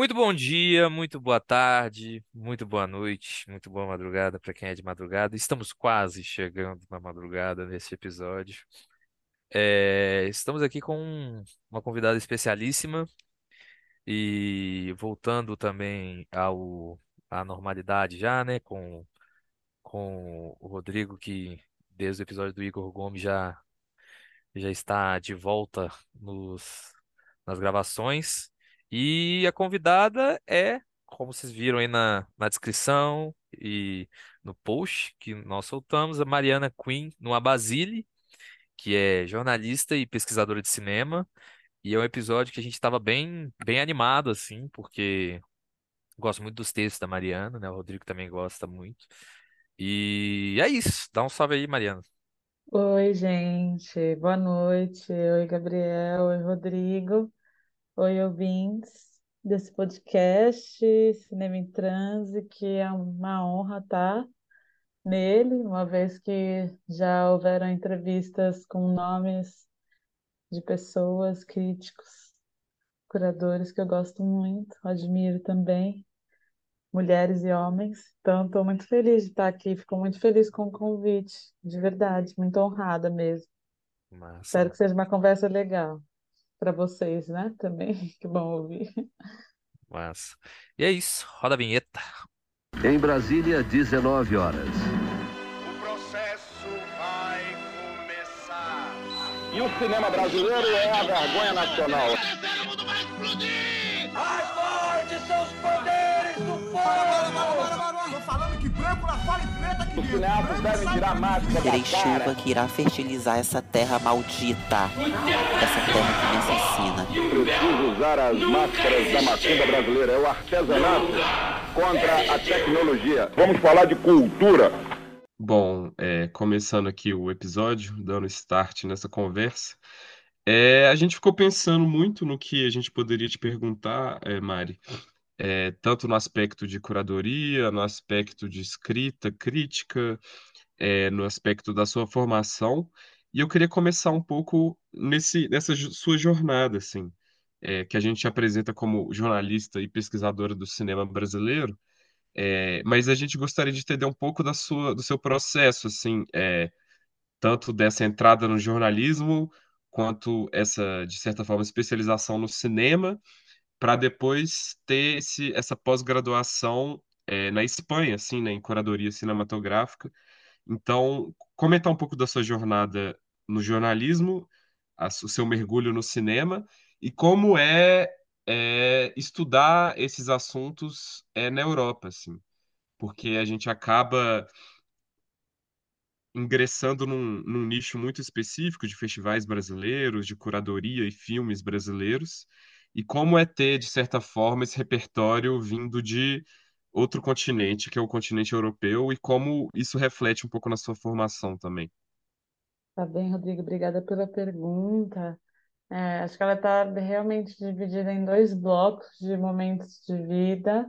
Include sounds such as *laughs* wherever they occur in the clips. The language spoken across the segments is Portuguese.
Muito bom dia, muito boa tarde, muito boa noite, muito boa madrugada para quem é de madrugada. Estamos quase chegando na madrugada nesse episódio. É, estamos aqui com uma convidada especialíssima e voltando também ao à normalidade já, né? Com, com o Rodrigo, que desde o episódio do Igor Gomes já, já está de volta nos, nas gravações. E a convidada é, como vocês viram aí na, na descrição e no post que nós soltamos, a Mariana Quinn, numa Basile, que é jornalista e pesquisadora de cinema. E é um episódio que a gente estava bem, bem animado, assim, porque gosto muito dos textos da Mariana, né? O Rodrigo também gosta muito. E é isso. Dá um salve aí, Mariana. Oi, gente. Boa noite. Oi, Gabriel. Oi, Rodrigo. Oi, ouvintes desse podcast Cinema em Transe, que é uma honra estar nele, uma vez que já houveram entrevistas com nomes de pessoas, críticos, curadores que eu gosto muito, admiro também, mulheres e homens. Então, estou muito feliz de estar aqui, fico muito feliz com o convite, de verdade, muito honrada mesmo. Massa, Espero que seja uma conversa legal para vocês, né? Também, *laughs* que bom ouvir. massa. E é isso. Roda a vinheta. Em Brasília, 19 horas. O processo vai começar. E o cinema brasileiro é a vergonha nacional. Mais Os cineastas devem tirar a máscara Terei da chuva cara. que irá fertilizar essa terra maldita. Essa terra que me assassina. Preciso usar as máscaras da macumba brasileira. É o artesanato contra a tecnologia. Vamos falar de cultura. Bom, é, começando aqui o episódio, dando start nessa conversa, é, a gente ficou pensando muito no que a gente poderia te perguntar, é, Mari, é, tanto no aspecto de curadoria, no aspecto de escrita, crítica, é, no aspecto da sua formação, e eu queria começar um pouco nesse, nessa sua jornada, assim, é, que a gente apresenta como jornalista e pesquisadora do cinema brasileiro. É, mas a gente gostaria de entender um pouco da sua, do seu processo, assim, é, tanto dessa entrada no jornalismo, quanto essa, de certa forma, especialização no cinema, para depois ter esse, essa pós-graduação, é, na Espanha, assim, né, em curadoria cinematográfica. Então, comentar um pouco da sua jornada no jornalismo, a- o seu mergulho no cinema e como é, é, estudar esses assuntos é, na Europa, assim porque a gente acaba ingressando num, num nicho muito específico de festivais brasileiros, de curadoria e filmes brasileiros, e como é ter, de certa forma, esse repertório vindo de outro continente, que é o continente europeu, e como isso reflete um pouco na sua formação também. Tá bem, Rodrigo, obrigada pela pergunta. É, acho que ela está realmente dividida em dois blocos de momentos de vida,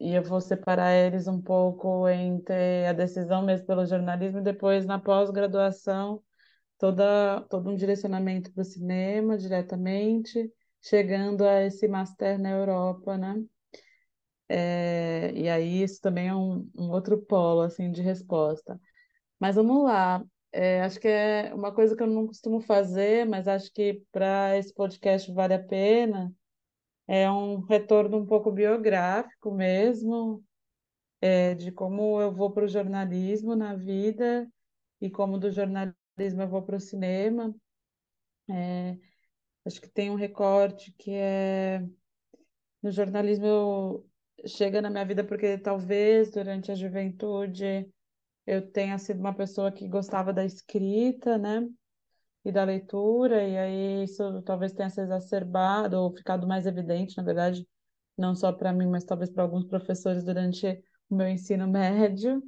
e eu vou separar eles um pouco entre a decisão mesmo pelo jornalismo e depois na pós-graduação, toda, todo um direcionamento para o cinema diretamente, chegando a esse master na Europa, né? É, e aí isso também é um, um outro polo assim de resposta. Mas vamos lá. É, acho que é uma coisa que eu não costumo fazer, mas acho que para esse podcast vale a pena. É um retorno um pouco biográfico mesmo, é, de como eu vou para o jornalismo na vida e como do jornalismo eu vou para o cinema. Acho que tem um recorte que é no jornalismo chega na minha vida porque talvez durante a juventude eu tenha sido uma pessoa que gostava da escrita, né? E da leitura, e aí isso talvez tenha se exacerbado ou ficado mais evidente, na verdade, não só para mim, mas talvez para alguns professores durante o meu ensino *laughs* médio.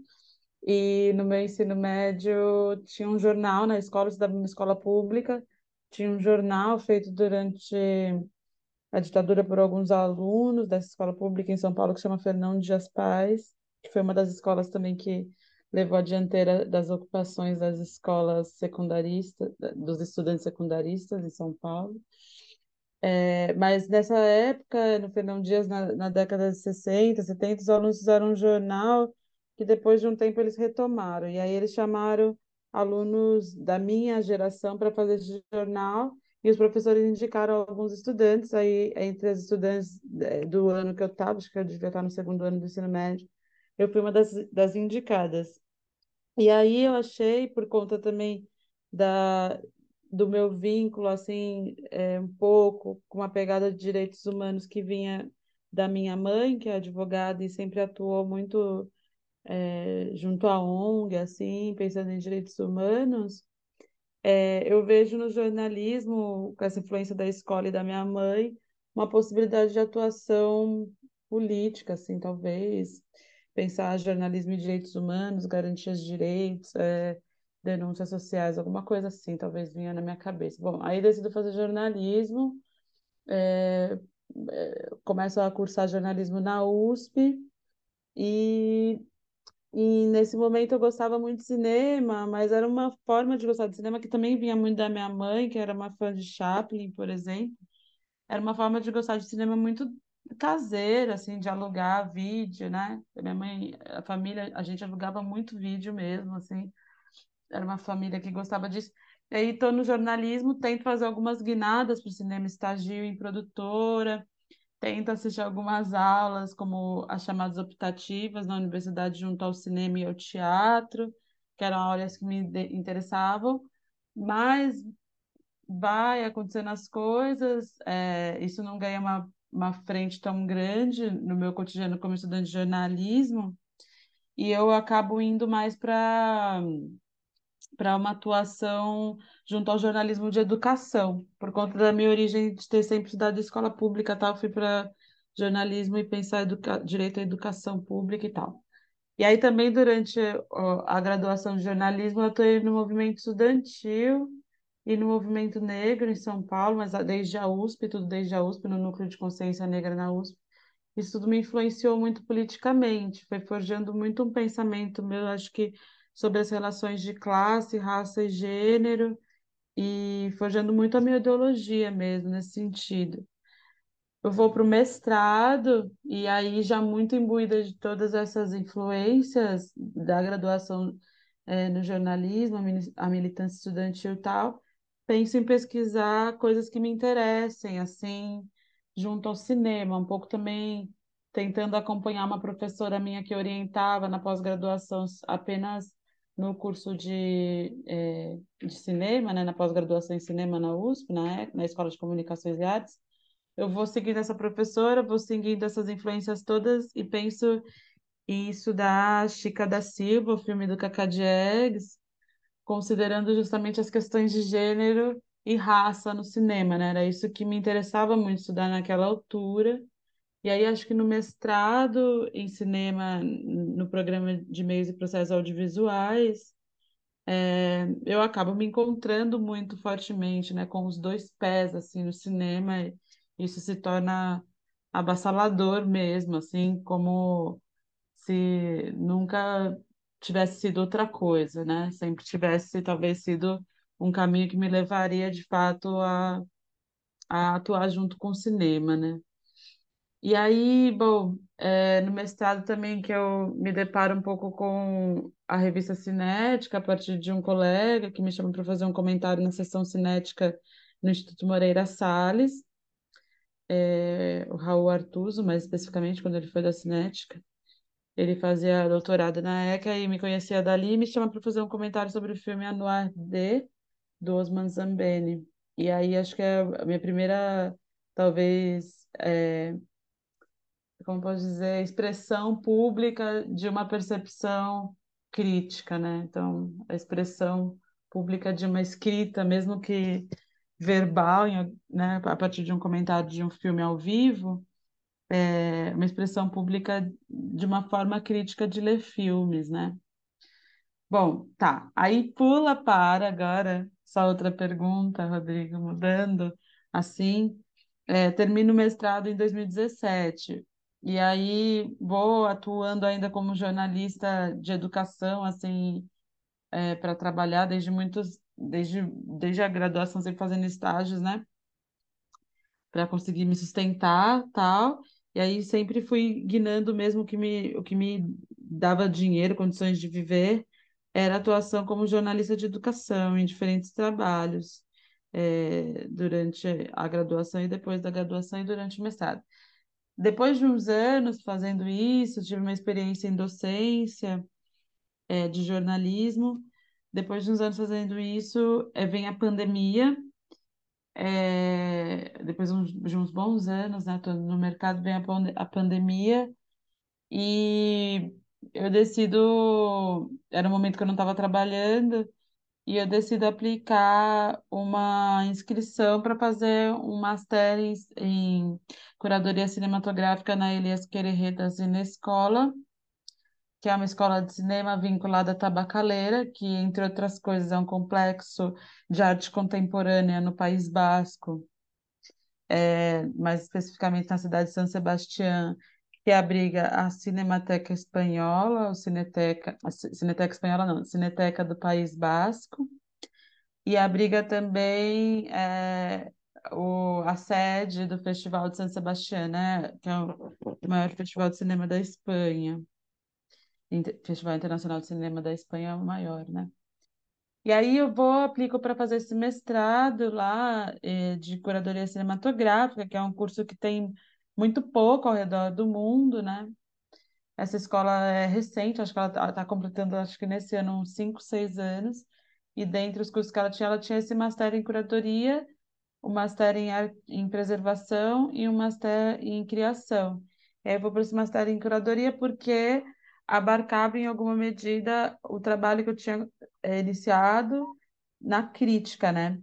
E no meu ensino médio tinha um jornal na escola, estudava em uma escola pública, tinha um jornal feito durante a ditadura por alguns alunos dessa escola pública em São Paulo, que chama Fernão Dias Pais, que foi uma das escolas também que levou a dianteira das ocupações das escolas secundaristas, dos estudantes secundaristas em São Paulo. É, mas nessa época, no Fernão Dias, na, na década de 60, 70, os alunos fizeram um jornal que depois de um tempo eles retomaram. E aí eles chamaram alunos da minha geração para fazer esse jornal e os professores indicaram alguns estudantes. Aí, entre as estudantes eh, do ano que eu estava, acho que eu devia estar no segundo ano do ensino médio, eu fui uma das, das indicadas. E aí eu achei, por conta também da, do meu vínculo, assim, é, um pouco com uma pegada de direitos humanos que vinha da minha mãe, que é advogada e sempre atuou muito é, junto à ONG, assim, pensando em direitos humanos, é, eu vejo no jornalismo, com essa influência da escola e da minha mãe, uma possibilidade de atuação política, assim, talvez, pensar jornalismo e direitos humanos, garantias de direitos, é, denúncias sociais, alguma coisa assim, talvez vinha na minha cabeça. Bom, aí decido fazer jornalismo, é, começo a cursar jornalismo na USP e, e nesse momento eu gostava muito de cinema, mas era uma forma de gostar de cinema que também vinha muito da minha mãe, que era uma fã de Chaplin, por exemplo. Era uma forma de gostar de cinema muito caseira, assim, de alugar vídeo, né? Minha mãe, a família, a gente alugava muito vídeo mesmo, assim. Era uma família que gostava disso. E aí estou no jornalismo, tento fazer algumas guinadas para o cinema, estagio em produtora, tento assistir algumas aulas, como as chamadas optativas na universidade junto ao cinema e ao teatro, que eram áreas que me interessavam, mas vai acontecendo as coisas, é, isso não ganha uma, uma frente tão grande no meu cotidiano como estudante de jornalismo, e eu acabo indo mais para para uma atuação junto ao jornalismo de educação, por conta da minha origem de ter sempre estudado escola pública, tal, fui para jornalismo e pensar educa... direito à educação pública e tal. E aí também durante a graduação de jornalismo eu atuei no movimento estudantil e no movimento negro em São Paulo, mas desde a USP, tudo desde a USP, no núcleo de consciência negra na USP. Isso tudo me influenciou muito politicamente, foi forjando muito um pensamento meu, acho que sobre as relações de classe, raça e gênero, e forjando muito a minha ideologia mesmo nesse sentido. Eu vou para o mestrado, e aí já muito imbuída de todas essas influências da graduação é, no jornalismo, a militância estudantil e tal, penso em pesquisar coisas que me interessem, assim, junto ao cinema, um pouco também tentando acompanhar uma professora minha que orientava na pós-graduação apenas no curso de, é, de cinema, né, na pós-graduação em cinema na USP, na, na Escola de Comunicações e Artes, eu vou seguindo essa professora, vou seguindo essas influências todas e penso em estudar Chica da Silva, o filme do Cacá Diegues, considerando justamente as questões de gênero e raça no cinema, né? Era isso que me interessava muito estudar naquela altura. E aí acho que no mestrado em cinema, no programa de meios e processos audiovisuais, é, eu acabo me encontrando muito fortemente, né, com os dois pés assim no cinema. Isso se torna avassalador mesmo, assim, como se nunca tivesse sido outra coisa, né? Sempre tivesse talvez sido um caminho que me levaria de fato a, a atuar junto com o cinema, né? E aí, bom, é, no mestrado também que eu me deparo um pouco com a revista Cinética, a partir de um colega que me chama para fazer um comentário na sessão cinética no Instituto Moreira Salles, é, o Raul Artuso, mais especificamente, quando ele foi da Cinética. Ele fazia doutorado na ECA e me conhecia dali e me chama para fazer um comentário sobre o filme Anuar D, do Osman Zambeni. E aí acho que é a minha primeira, talvez, é, como posso dizer, expressão pública de uma percepção crítica, né? Então, a expressão pública de uma escrita, mesmo que verbal, né, a partir de um comentário de um filme ao vivo, é uma expressão pública de uma forma crítica de ler filmes, né? Bom, tá. Aí pula para agora, só outra pergunta, Rodrigo, mudando, assim, é, termino o mestrado em 2017. E aí vou atuando ainda como jornalista de educação, assim, é, para trabalhar desde muitos, desde, desde a graduação, sempre fazendo estágios, né? para conseguir me sustentar, tal. E aí sempre fui guinando mesmo o que me, o que me dava dinheiro, condições de viver, era atuação como jornalista de educação em diferentes trabalhos, eh, durante a graduação e depois da graduação e durante o mestrado. Depois de uns anos fazendo isso, tive uma experiência em docência, eh, de jornalismo. Depois de uns anos fazendo isso, eh, vem a pandemia. É, depois de uns bons anos, né, no mercado, vem a pandemia e eu decido, era um momento que eu não estava trabalhando, e eu decido aplicar uma inscrição para fazer um master em, em curadoria cinematográfica na Elias Querejeta Cinescola, que é uma escola de cinema vinculada à Tabacaleira, que, entre outras coisas, é um complexo de arte contemporânea no País Basco é, mais especificamente na cidade de São Sebastião, que abriga a Cinemateca Espanhola, o Cineteca, Cineteca Espanhola não, Cineteca do País Basco, e abriga também é, o, a sede do Festival de São Sebastião, né, que é o maior festival de cinema da Espanha. Festival Internacional de Cinema da Espanha é o maior, né? E aí eu vou, aplico para fazer esse mestrado lá, eh, de curadoria cinematográfica, que é um curso que tem muito pouco ao redor do mundo, né? Essa escola é recente, acho que ela está completando, acho que nesse ano, uns 5, 6 anos. E dentre os cursos que ela tinha, ela tinha esse master em curadoria, o master em, ar- em preservação e um master em criação. E aí eu vou para esse master em curadoria porque abarcava em alguma medida o trabalho que eu tinha eh, iniciado na crítica, né?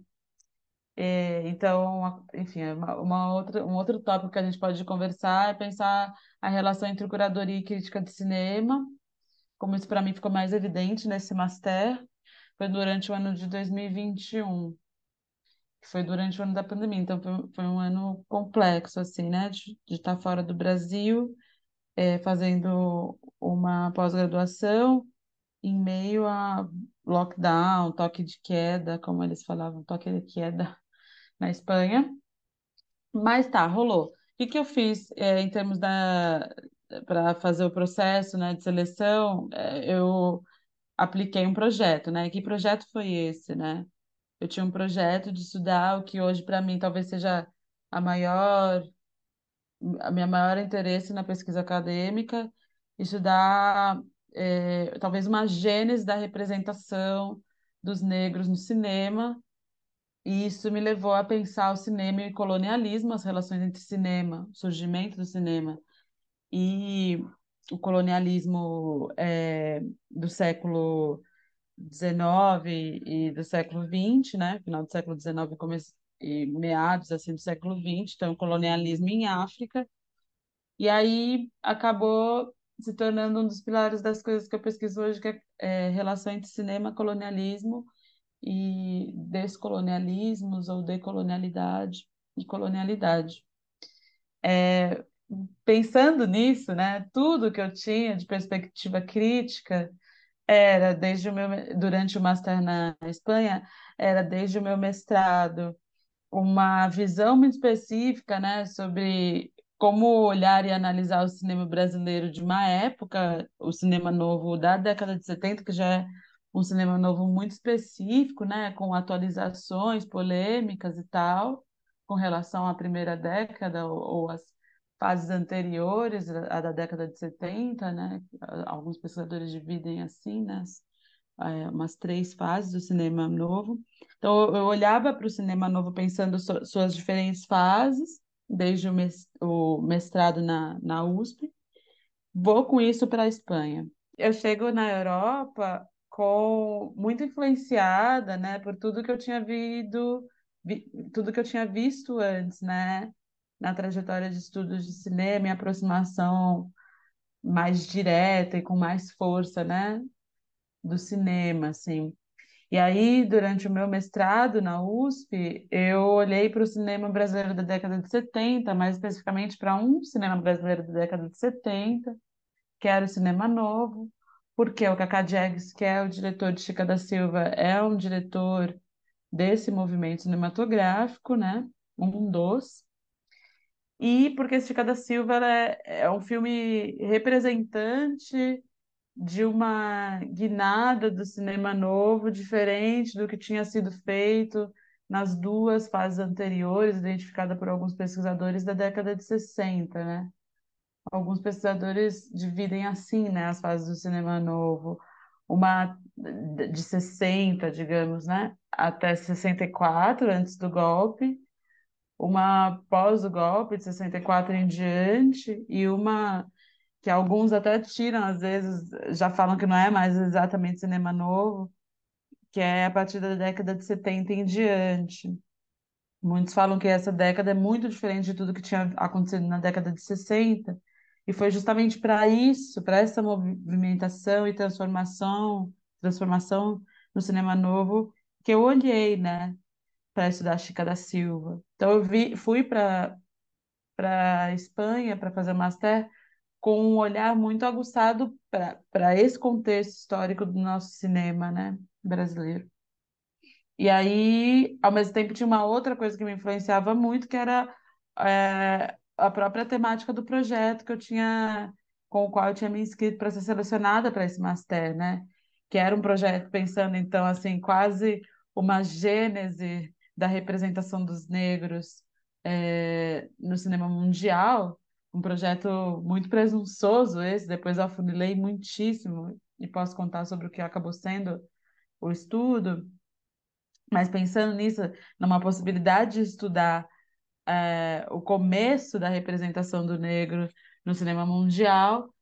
Eh, então, enfim, é uma, uma outra, um outro tópico que a gente pode conversar é pensar a relação entre curadoria e crítica de cinema, como isso para mim ficou mais evidente nesse master, foi durante o ano de 2021 que foi durante o ano da pandemia. Então, foi, foi um ano complexo, assim, né? De estar fora do Brasil, eh, fazendo uma pós-graduação em meio a lockdown, toque de queda, como eles falavam, toque de queda na Espanha. Mas tá, rolou. O que que eu fiz, eh, em termos da para fazer o processo, né, de seleção? Eh, eu apliquei um projeto, né? Que projeto foi esse, né? Eu tinha um projeto de estudar o que hoje para mim talvez seja a maior, a minha maior interesse na pesquisa acadêmica, estudar eh, talvez uma gênese da representação dos negros no cinema, e isso me levou a pensar o cinema e o colonialismo, as relações entre cinema, o surgimento do cinema e o colonialismo eh, do século XIX e do século XX, né? Final do século XIX começo e meados assim do século XX, então colonialismo em África. E aí acabou se tornando um dos pilares das coisas que eu pesquiso hoje, que é, é relação entre cinema, colonialismo e descolonialismos ou decolonialidade e colonialidade. Pensando nisso, né, tudo que eu tinha de perspectiva crítica era desde o meu, durante o master na Espanha, era desde o meu mestrado, uma visão muito específica, né, sobre como olhar e analisar o cinema brasileiro de uma época, o cinema novo da década de 70, que já é um cinema novo muito específico, né, com atualizações polêmicas e tal, com relação à primeira década ou, ou às fases anteriores à da década de 70, né? Alguns pesquisadores dividem assim, né? é, umas três fases do cinema novo. Então, eu olhava para o cinema novo pensando su- suas diferentes fases, desde o mestrado na, na USP. Vou com isso para a Espanha. Eu chego na Europa com muito influenciada, né, por tudo que eu tinha visto, vi- tudo que eu tinha visto antes, né, na trajetória de estudos de cinema e aproximação mais direta e com mais força, né, do cinema, assim. E aí, durante o meu mestrado na USP, eu olhei para o cinema brasileiro da década de 70, mais especificamente para um cinema brasileiro da década de 70, que era o cinema novo, porque o Cacá Diegues, que é o diretor de Chica da Silva, é um diretor desse movimento cinematográfico, né? Um dos. e porque Chica da Silva é, é um filme representante de uma guinada do cinema novo, diferente do que tinha sido feito nas duas fases anteriores, identificada por alguns pesquisadores da década de 60, né? Alguns pesquisadores dividem assim, né, as fases do cinema novo. Uma de 60, digamos, né, até 64, antes do golpe, uma pós o golpe, de 64 em diante, e uma que alguns até tiram, às vezes, já falam que não é mais exatamente cinema novo, que é a partir da década de 70 em diante. Muitos falam que essa década é muito diferente de tudo que tinha acontecido na década de 60, e foi justamente para isso, para essa movimentação e transformação, transformação no cinema novo, que eu olhei, né, para estudar Chica da Silva. Então eu vi, fui para para Espanha para fazer master com um olhar muito aguçado para esse contexto histórico do nosso cinema, né, brasileiro. E aí, ao mesmo tempo, tinha uma outra coisa que me influenciava muito, que era é, a própria temática do projeto que eu tinha, com o qual eu tinha me inscrito para ser selecionada para esse master, né? Que era um projeto pensando, então, assim, quase uma gênese da representação dos negros é, no cinema mundial, um projeto muito presunçoso esse, depois afunilei muitíssimo e posso contar sobre o que acabou sendo o estudo, mas pensando nisso, numa possibilidade de estudar é, o começo da representação do negro no cinema mundial,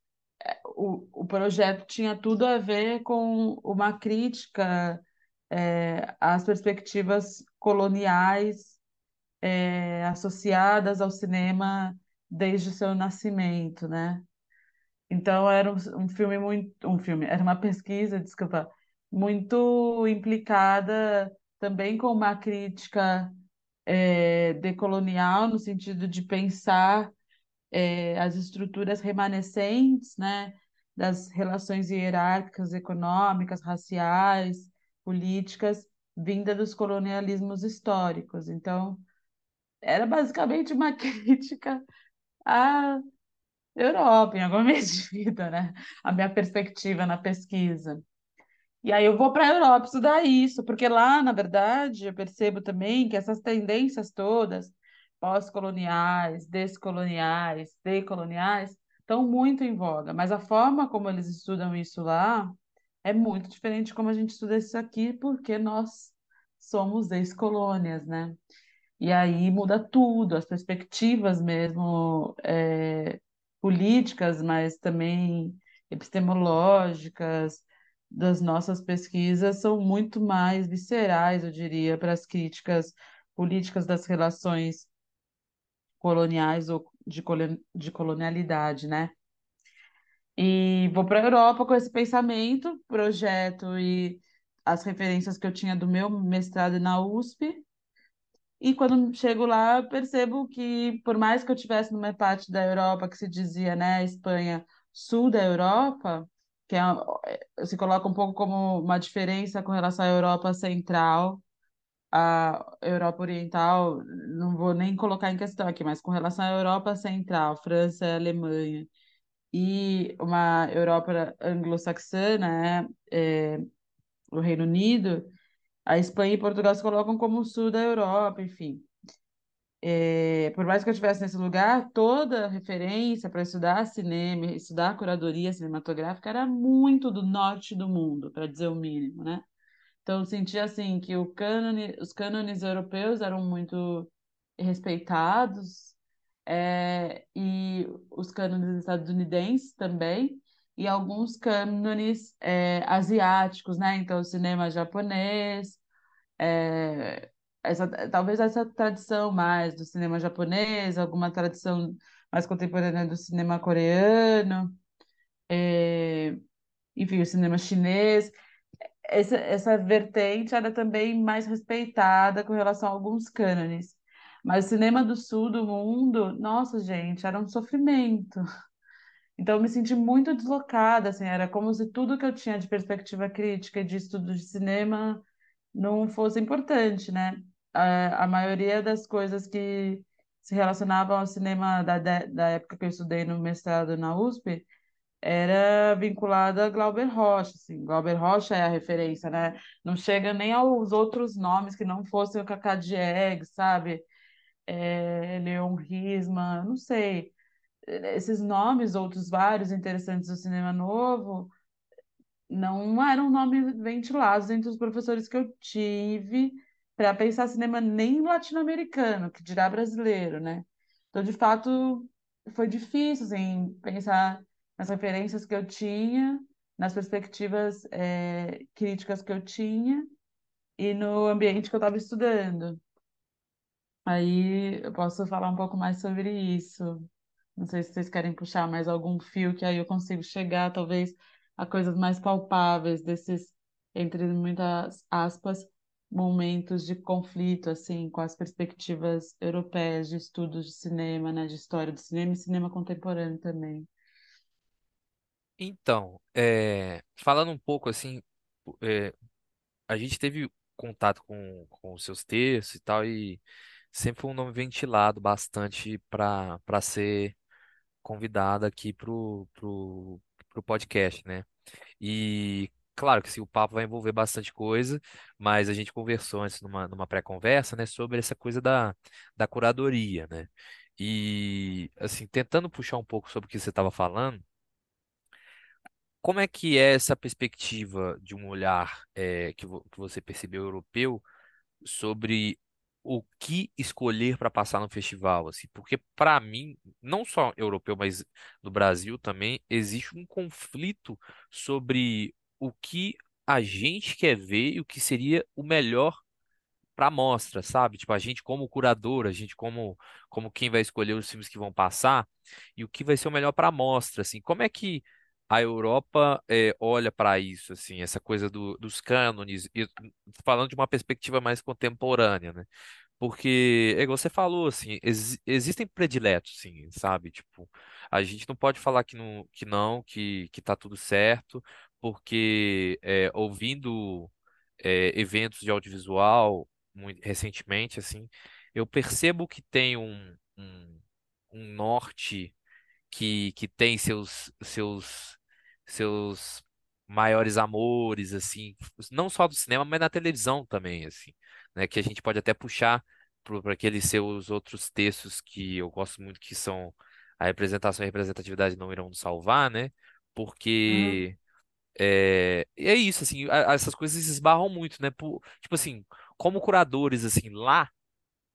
é, o, o projeto tinha tudo a ver com uma crítica é, às perspectivas coloniais é, associadas ao cinema desde o seu nascimento, né? Então era um, um filme muito, um filme, era uma pesquisa, desculpa, muito implicada também com uma crítica é, decolonial, no sentido de pensar é, as estruturas remanescentes, né, das relações hierárquicas, econômicas, raciais, políticas, vinda dos colonialismos históricos. Então, era basicamente uma *laughs* crítica à Europa, em alguma medida, né? A minha perspectiva na pesquisa. E aí eu vou para a Europa estudar isso, porque lá, na verdade, eu percebo também que essas tendências todas, pós-coloniais, descoloniais, decoloniais, estão muito em voga, mas a forma como eles estudam isso lá é muito diferente de como a gente estuda isso aqui, porque nós somos ex-colônias, né? E aí muda tudo, as perspectivas mesmo é, políticas, mas também epistemológicas, das nossas pesquisas são muito mais viscerais, eu diria, para as críticas políticas das relações coloniais ou de, de colonialidade, né? E vou para a Europa com esse pensamento, projeto e as referências que eu tinha do meu mestrado na USP. E quando chego lá, percebo que, por mais que eu tivesse numa parte da Europa que se dizia, né, Espanha, sul da Europa, que é, se coloca um pouco como uma diferença com relação à Europa Central, à Europa Oriental, não vou nem colocar em questão aqui, mas com relação à Europa Central, França e Alemanha, e uma Europa anglo-saxã, né, é, o Reino Unido, a Espanha e Portugal se colocam como o sul da Europa, enfim. É, por mais que eu estivesse nesse lugar, toda referência para estudar cinema, estudar curadoria cinematográfica era muito do norte do mundo, para dizer o mínimo, né? Então eu sentia assim que cânone, os cânones europeus eram muito respeitados é, e os cânones estadunidenses também e alguns cânones é, asiáticos, né? Então cinema japonês, é, essa, talvez essa tradição mais do cinema japonês, alguma tradição mais contemporânea do cinema coreano, é, enfim, o cinema chinês. Essa, essa vertente era também mais respeitada com relação a alguns cânones. Mas o cinema do sul do mundo, nossa, gente, era um sofrimento. Então, eu me senti muito deslocada, assim, era como se tudo que eu tinha de perspectiva crítica e de estudo de cinema não fosse importante, né? A, a maioria das coisas que se relacionavam ao cinema da, da, época que eu estudei no mestrado na USP, era vinculada a Glauber Rocha, assim, Glauber Rocha é a referência, né? Não chega nem aos outros nomes que não fossem o Cacá Diegues, sabe? É, Leon Risman, não sei. Esses nomes, outros vários interessantes do cinema novo, não eram nomes ventilados entre os professores que eu tive para pensar cinema nem latino-americano, que dirá brasileiro, né? Então, de fato, foi difícil, assim, pensar nas referências que eu tinha, nas perspectivas é, críticas que eu tinha e no ambiente que eu estava estudando. Aí eu posso falar um pouco mais sobre isso. Não sei se vocês querem puxar mais algum fio que aí eu consigo chegar, talvez, a coisas mais palpáveis desses, entre muitas aspas, momentos de conflito, assim, com as perspectivas europeias de estudos de cinema, né, de história do cinema e cinema contemporâneo também. Então, é, falando um pouco assim, é, a gente teve contato com, com os seus textos e tal, e sempre foi um nome ventilado bastante para ser convidado aqui pro, pro, pro podcast, né? E claro que sim, o papo vai envolver bastante coisa, mas a gente conversou antes numa, numa pré-conversa, né, sobre essa coisa da, da curadoria, né? E assim, tentando puxar um pouco sobre o que você estava falando. Como é que é essa perspectiva de um olhar eh, que, vo- que você percebeu europeu sobre o que escolher para passar no festival, assim? Porque para mim, não só europeu, mas no Brasil também, existe um conflito sobre o que a gente quer ver e o que seria o melhor para mostra, sabe? Tipo, a gente como curador, a gente como como quem vai escolher os filmes que vão passar e o que vai ser o melhor para mostra, assim. Como é que a Europa eh, olha para isso, assim, essa coisa do- dos cânones, e falando de uma perspectiva mais contemporânea, né? Porque, é igual você falou, assim, exi- existem prediletos, sim, sabe? Tipo, a gente não pode falar que não, que não, que, que tá tudo certo, porque é, ouvindo é, eventos de audiovisual muito recentemente, assim, eu percebo que tem um, um, um norte que, que tem seus, seus, seus maiores amores, assim, não só do cinema, mas na televisão também, assim, né? Que a gente pode até puxar para aqueles seus outros textos que eu gosto muito, que são a representação e a representatividade não irão nos salvar, né? Uhum. Porque é, é isso, assim, essas coisas esbarram muito, né? Por- tipo assim, como curadores, assim, lá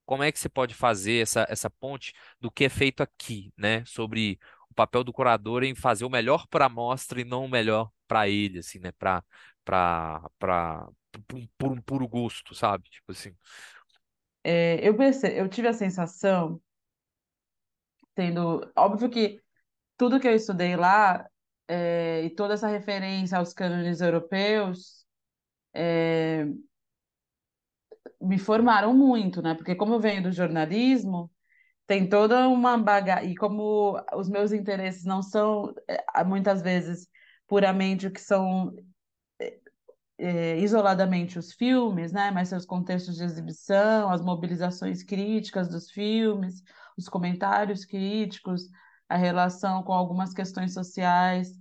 como é que você pode fazer essa, essa ponte do que é feito aqui, né? Sobre o papel do curador em fazer o melhor para a mostra e não o melhor para ele, assim, né? Para por, um por um puro gosto, sabe? Tipo assim. É, eu perce... eu tive a sensação, tendo, óbvio que tudo que eu estudei lá, é, e toda essa referência aos cânones europeus, me formaram muito, né? Porque como eu venho do jornalismo, tem toda uma bagagem, e como os meus interesses não são, é, muitas vezes, puramente o que são é, isoladamente os filmes, né? Mas seus contextos de exibição, as mobilizações críticas dos filmes, os comentários críticos, a relação com algumas questões sociais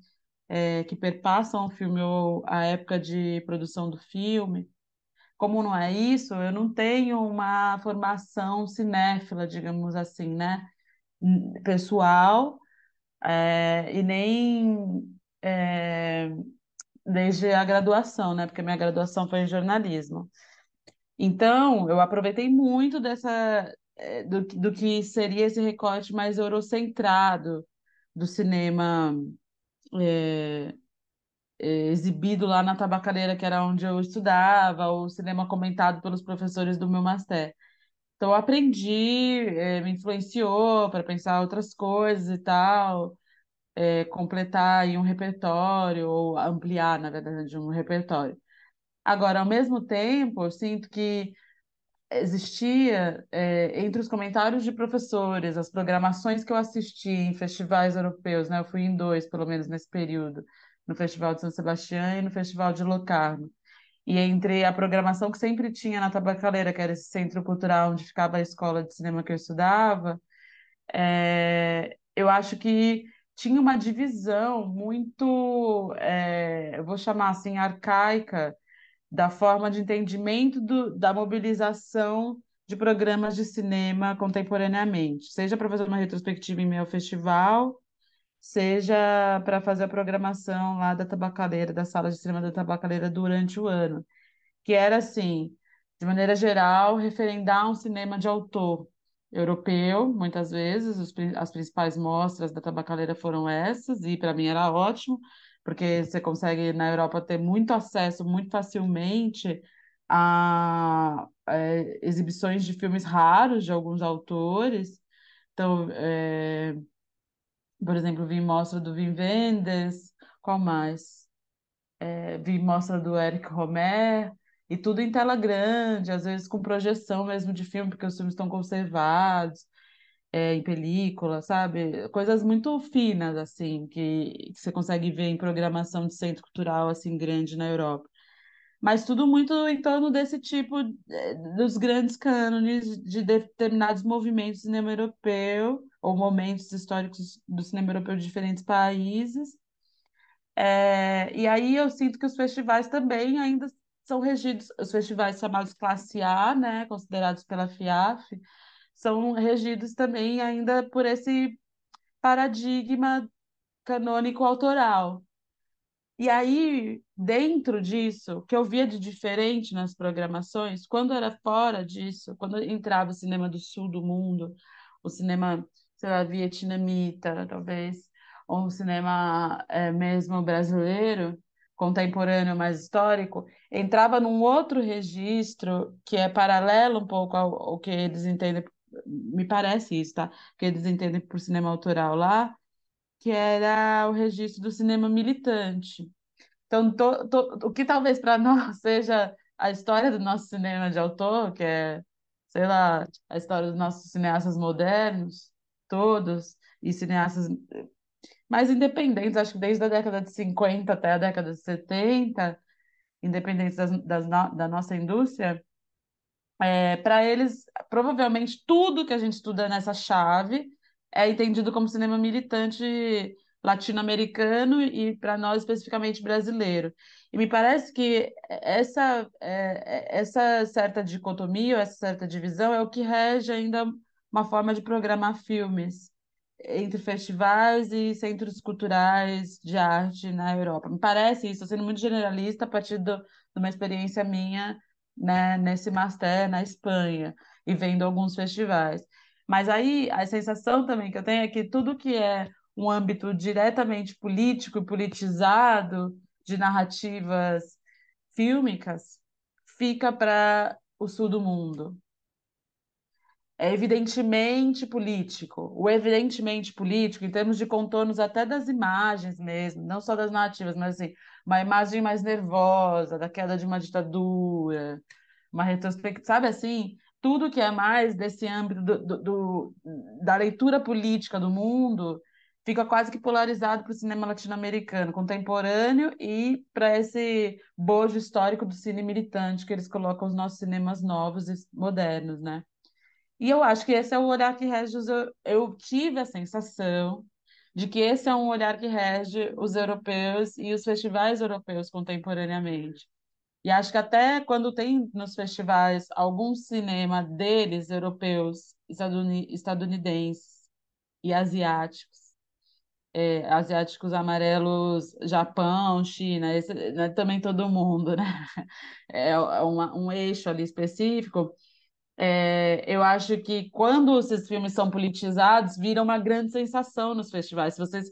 é, que perpassam o filme ou a época de produção do filme. Como não é isso, eu não tenho uma formação cinéfila, digamos assim, né? Pessoal, é, e nem é, desde a graduação, né? Porque minha graduação foi em jornalismo. Então, eu aproveitei muito dessa do, do que seria esse recorte mais eurocentrado do cinema eh, eh, exibido lá na Tabacaleira, que era onde eu estudava, o cinema comentado pelos professores do meu master. Então, aprendi, eh, me influenciou para pensar outras coisas e tal, eh, completar aí um repertório, ou ampliar, na verdade, um repertório. Agora, ao mesmo tempo, eu sinto que existia, é, entre os comentários de professores, as programações que eu assisti em festivais europeus, né? Eu fui em dois, pelo menos, nesse período, no Festival de São Sebastião e no Festival de Locarno. E entre a programação que sempre tinha na Tabacaleira, que era esse centro cultural onde ficava a escola de cinema que eu estudava, é, eu acho que tinha uma divisão muito, é, eu vou chamar assim, arcaica, da forma de entendimento do, da mobilização de programas de cinema contemporaneamente, seja para fazer uma retrospectiva em meio festival, seja para fazer a programação lá da Tabacaleira, da sala de cinema da Tabacaleira durante o ano, que era assim, de maneira geral, referendar um cinema de autor europeu, muitas vezes, os, as principais mostras da Tabacaleira foram essas, e para mim era ótimo, porque você consegue na Europa ter muito acesso muito facilmente a é, exibições de filmes raros de alguns autores. Então, é, por exemplo, vi mostra do Wim Wenders, qual mais? É, vi mostra do Eric Romer, e tudo em tela grande, às vezes com projeção mesmo de filme, porque os filmes estão conservados é, em película, sabe? Coisas muito finas, assim, que, que você consegue ver em programação de centro cultural, assim, grande na Europa. Mas tudo muito em torno desse tipo, é, dos grandes cânones de determinados movimentos do cinema europeu, ou momentos históricos do cinema europeu de diferentes países. É, e aí eu sinto que os festivais também ainda são regidos, os festivais chamados classe A, né, considerados pela FIAF, são regidos também ainda por esse paradigma canônico autoral. E aí, dentro disso, o que eu via de diferente nas programações, quando era fora disso, quando entrava o cinema do sul do mundo, o cinema, sei lá, vietnamita, talvez, ou um cinema é, mesmo brasileiro, contemporâneo mais histórico, entrava num outro registro que é paralelo um pouco ao, ao que eles entendem me parece isso, tá? Que eles entendem por cinema autoral lá, que era o registro do cinema militante. Então, to, o que talvez para *laughs* nós seja a história do nosso cinema de autor, que é, sei lá, a história dos nossos cineastas modernos, todos, e cineastas mais independentes, acho que desde a década de 50 até a década de 70, independentes das, das, da nossa indústria, é, para eles, provavelmente tudo que a gente estuda nessa chave é entendido como cinema militante latino-americano e, para nós, especificamente brasileiro. E me parece que essa, é, essa certa dicotomia, essa certa divisão é o que rege ainda uma forma de programar filmes entre festivais e centros culturais de arte na Europa. Me parece isso, sendo muito generalista a partir de uma experiência minha né, nesse master na Espanha e vendo alguns festivais. Mas aí a sensação também que eu tenho é que tudo que é um âmbito diretamente político e politizado de narrativas fílmicas fica para o sul do mundo. É evidentemente político. O evidentemente político, em termos de contornos até das imagens mesmo, não só das narrativas, mas assim, uma imagem mais nervosa, da queda de uma ditadura, uma retrospectiva, sabe assim? Tudo que é mais desse âmbito do, do, do da leitura política do mundo fica quase que polarizado para o cinema latino-americano contemporâneo e para esse bojo histórico do cine militante que eles colocam os nossos cinemas novos e modernos, né? E eu acho que esse é o olhar que rege os... Eu tive a sensação de que esse é um olhar que rege os europeus e os festivais europeus contemporaneamente. E acho que até quando tem nos festivais algum cinema deles, europeus, estadunidenses e asiáticos, é, asiáticos amarelos, Japão, China, esse, né, também todo mundo, né? *laughs* É, é uma, um eixo ali específico é, eu acho que quando esses filmes são politizados, vira uma grande sensação nos festivais. Se vocês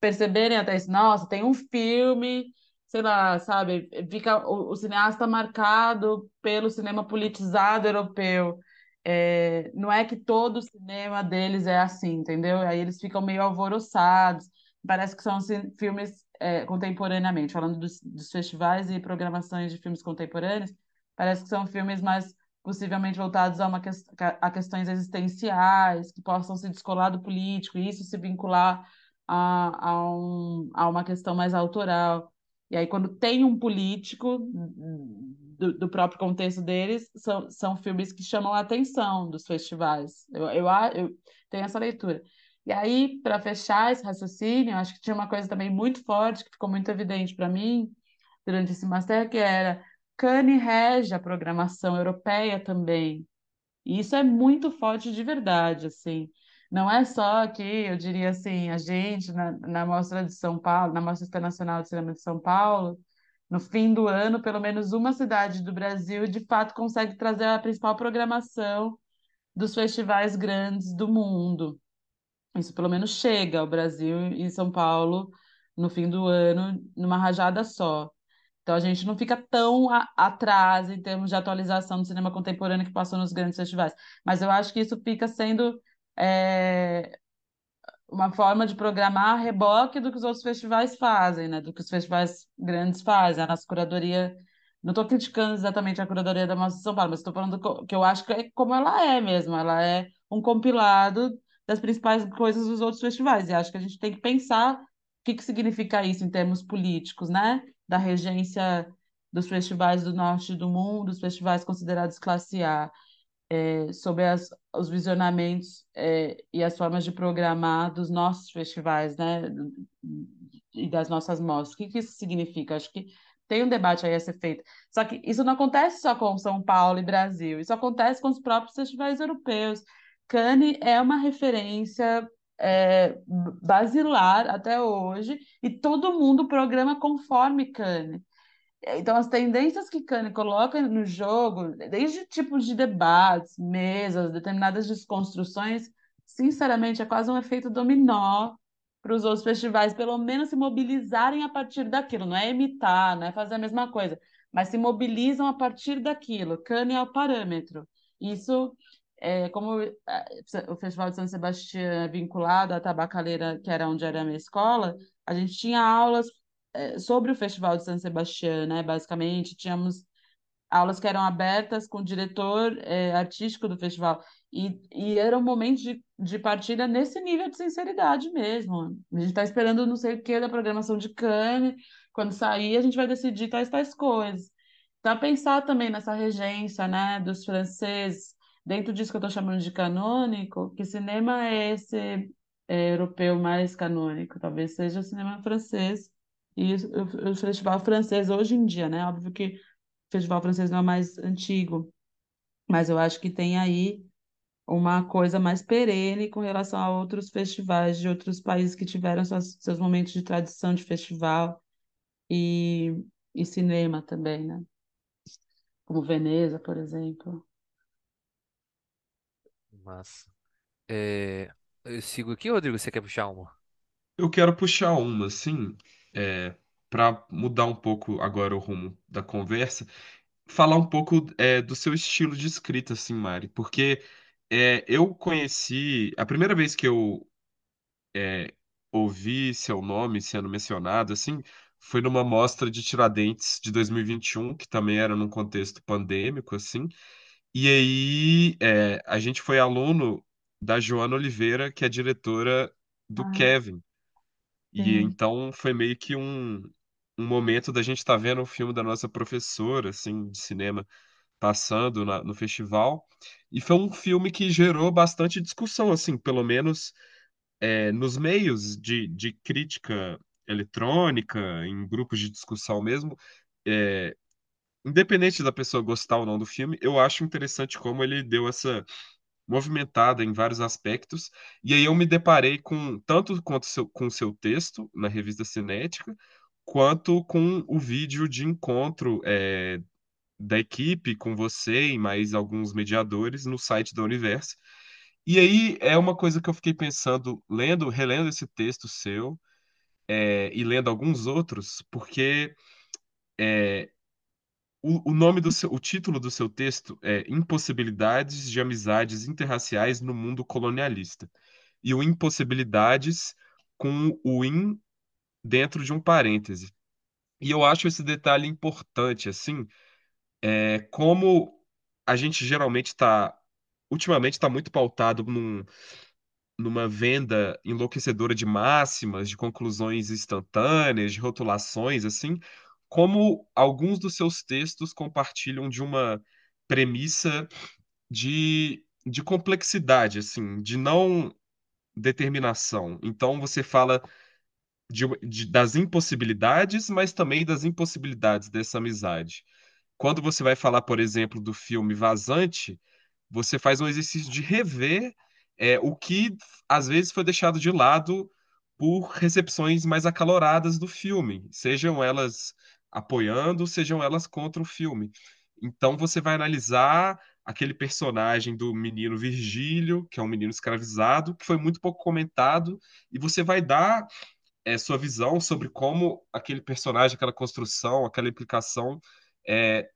perceberem até isso, nossa, tem um filme, sei lá, sabe, fica o, o cineasta marcado pelo cinema politizado europeu. É, não é que todo o cinema deles é assim, entendeu? Aí eles ficam meio alvoroçados. Parece que são filmes é, contemporaneamente, falando dos, dos festivais e programações de filmes contemporâneos, parece que são filmes mais possivelmente voltados a, uma que, a questões existenciais, que possam se descolar do político, e isso se vincular a, a, um, a uma questão mais autoral. E aí, quando tem um político do, do próprio contexto deles, são, são filmes que chamam a atenção dos festivais. Eu, eu, eu tenho essa leitura. E aí, para fechar esse raciocínio, acho que tinha uma coisa também muito forte, que ficou muito evidente para mim durante esse master, que era Cannes rege a programação europeia também. E isso é muito forte de verdade, assim. Não é só que, eu diria assim, a gente, na, na Mostra de São Paulo, na Mostra Internacional de Cinema de São Paulo, no fim do ano, pelo menos uma cidade do Brasil, de fato, consegue trazer a principal programação dos festivais grandes do mundo. Isso pelo menos chega ao Brasil e São Paulo no fim do ano, numa rajada só. Então a gente não fica tão a- atrás em termos de atualização do cinema contemporâneo que passou nos grandes festivais. Mas eu acho que isso fica sendo é, uma forma de programar a reboque do que os outros festivais fazem, né? Do que os festivais grandes fazem. A nossa curadoria. Não estou criticando exatamente a curadoria da Mostra de São Paulo, mas estou falando que eu acho que é como ela é mesmo. Ela é um compilado das principais coisas dos outros festivais. E acho que a gente tem que pensar o que que significa isso em termos políticos, né? Da regência dos festivais do norte do mundo, os festivais considerados classe A é, sobre as, os visionamentos é, e as formas de programar dos nossos festivais, né, e das nossas mostras. O que que isso significa? Acho que tem um debate aí a ser feito. Só que isso não acontece só com São Paulo e Brasil, isso acontece com os próprios festivais europeus. Cannes é uma referência é, basilar até hoje, e todo mundo programa conforme Cannes. Então, as tendências que Kanye coloca no jogo, desde tipos de debates, mesas, determinadas desconstruções, sinceramente, é quase um efeito dominó para os outros festivais, pelo menos se mobilizarem a partir daquilo. Não é imitar, não é fazer a mesma coisa, mas se mobilizam a partir daquilo. Kanye é o parâmetro. Isso, é, como eh, o Festival de São Sebastião é vinculado à tabacaleira, que era onde era a minha escola, a gente tinha aulas eh, sobre o Festival de San Sebastián, né? Basicamente, tínhamos aulas que eram abertas com o diretor eh, artístico do festival. E, e era um momento de, de partilha nesse nível de sinceridade mesmo. A gente está esperando não sei o que da programação de Cannes. Quando sair, a gente vai decidir tais, tais coisas. Então, pensar também nessa regência, né, dos franceses, dentro disso que eu estou chamando de canônico, que cinema é esse é, europeu mais canônico? Talvez seja o cinema francês e o, o festival francês hoje em dia, né? Óbvio que o festival francês não é mais antigo, mas eu acho que tem aí uma coisa mais perene com relação a outros festivais de outros países que tiveram seus, seus momentos de tradição de festival e, e cinema também, né? Como Veneza, por exemplo. Massa. É, eu sigo aqui, Rodrigo. Você quer puxar uma? Eu quero puxar uma, assim, é, para mudar um pouco agora o rumo da conversa, falar um pouco é, do seu estilo de escrita, assim, Mari, porque é, eu conheci, a primeira vez que eu é, ouvi seu nome sendo mencionado, assim, foi numa mostra de Tiradentes de 2021, que também era num contexto pandêmico, assim, e aí é, a gente foi aluno da Joana Oliveira, que é diretora do Ah, Kevin. E sim. então foi meio que um, um momento da gente estar vendo o filme da nossa professora, assim, de cinema, passando na- no festival. E foi um filme que gerou bastante discussão, assim, pelo menos é, nos meios de, de crítica eletrônica, em grupos de discussão mesmo. Independente da pessoa gostar ou não do filme, eu acho interessante como ele deu essa movimentada em vários aspectos. E aí eu me deparei com tanto quanto seu, com seu texto na revista Cinética, quanto com o vídeo de encontro é, da equipe com você e mais alguns mediadores no site da Universo. E aí é uma coisa que eu fiquei pensando, lendo, relendo esse texto seu, é, e lendo alguns outros, porque é, o, o nome do seu, o título do seu texto é Impossibilidades de Amizades Interraciais no Mundo Colonialista. E o impossibilidades com o in dentro de um parêntese. E eu acho esse detalhe importante, assim, é como a gente geralmente está, ultimamente está muito pautado num, numa venda enlouquecedora de máximas, de conclusões instantâneas, de rotulações, assim, como alguns dos seus textos compartilham de uma premissa de, de complexidade, assim, de não determinação. Então você fala de, de- das impossibilidades, mas também das impossibilidades dessa amizade. Quando você vai falar, por exemplo, do filme Vazante, você faz um exercício de rever é, o que às vezes foi deixado de lado por recepções mais acaloradas do filme, sejam elas apoiando, sejam elas contra o filme. Então você vai analisar aquele personagem do menino Virgílio, que é um menino escravizado, que foi muito pouco comentado, e você vai dar é, sua visão sobre como aquele personagem, aquela construção, aquela implicação é,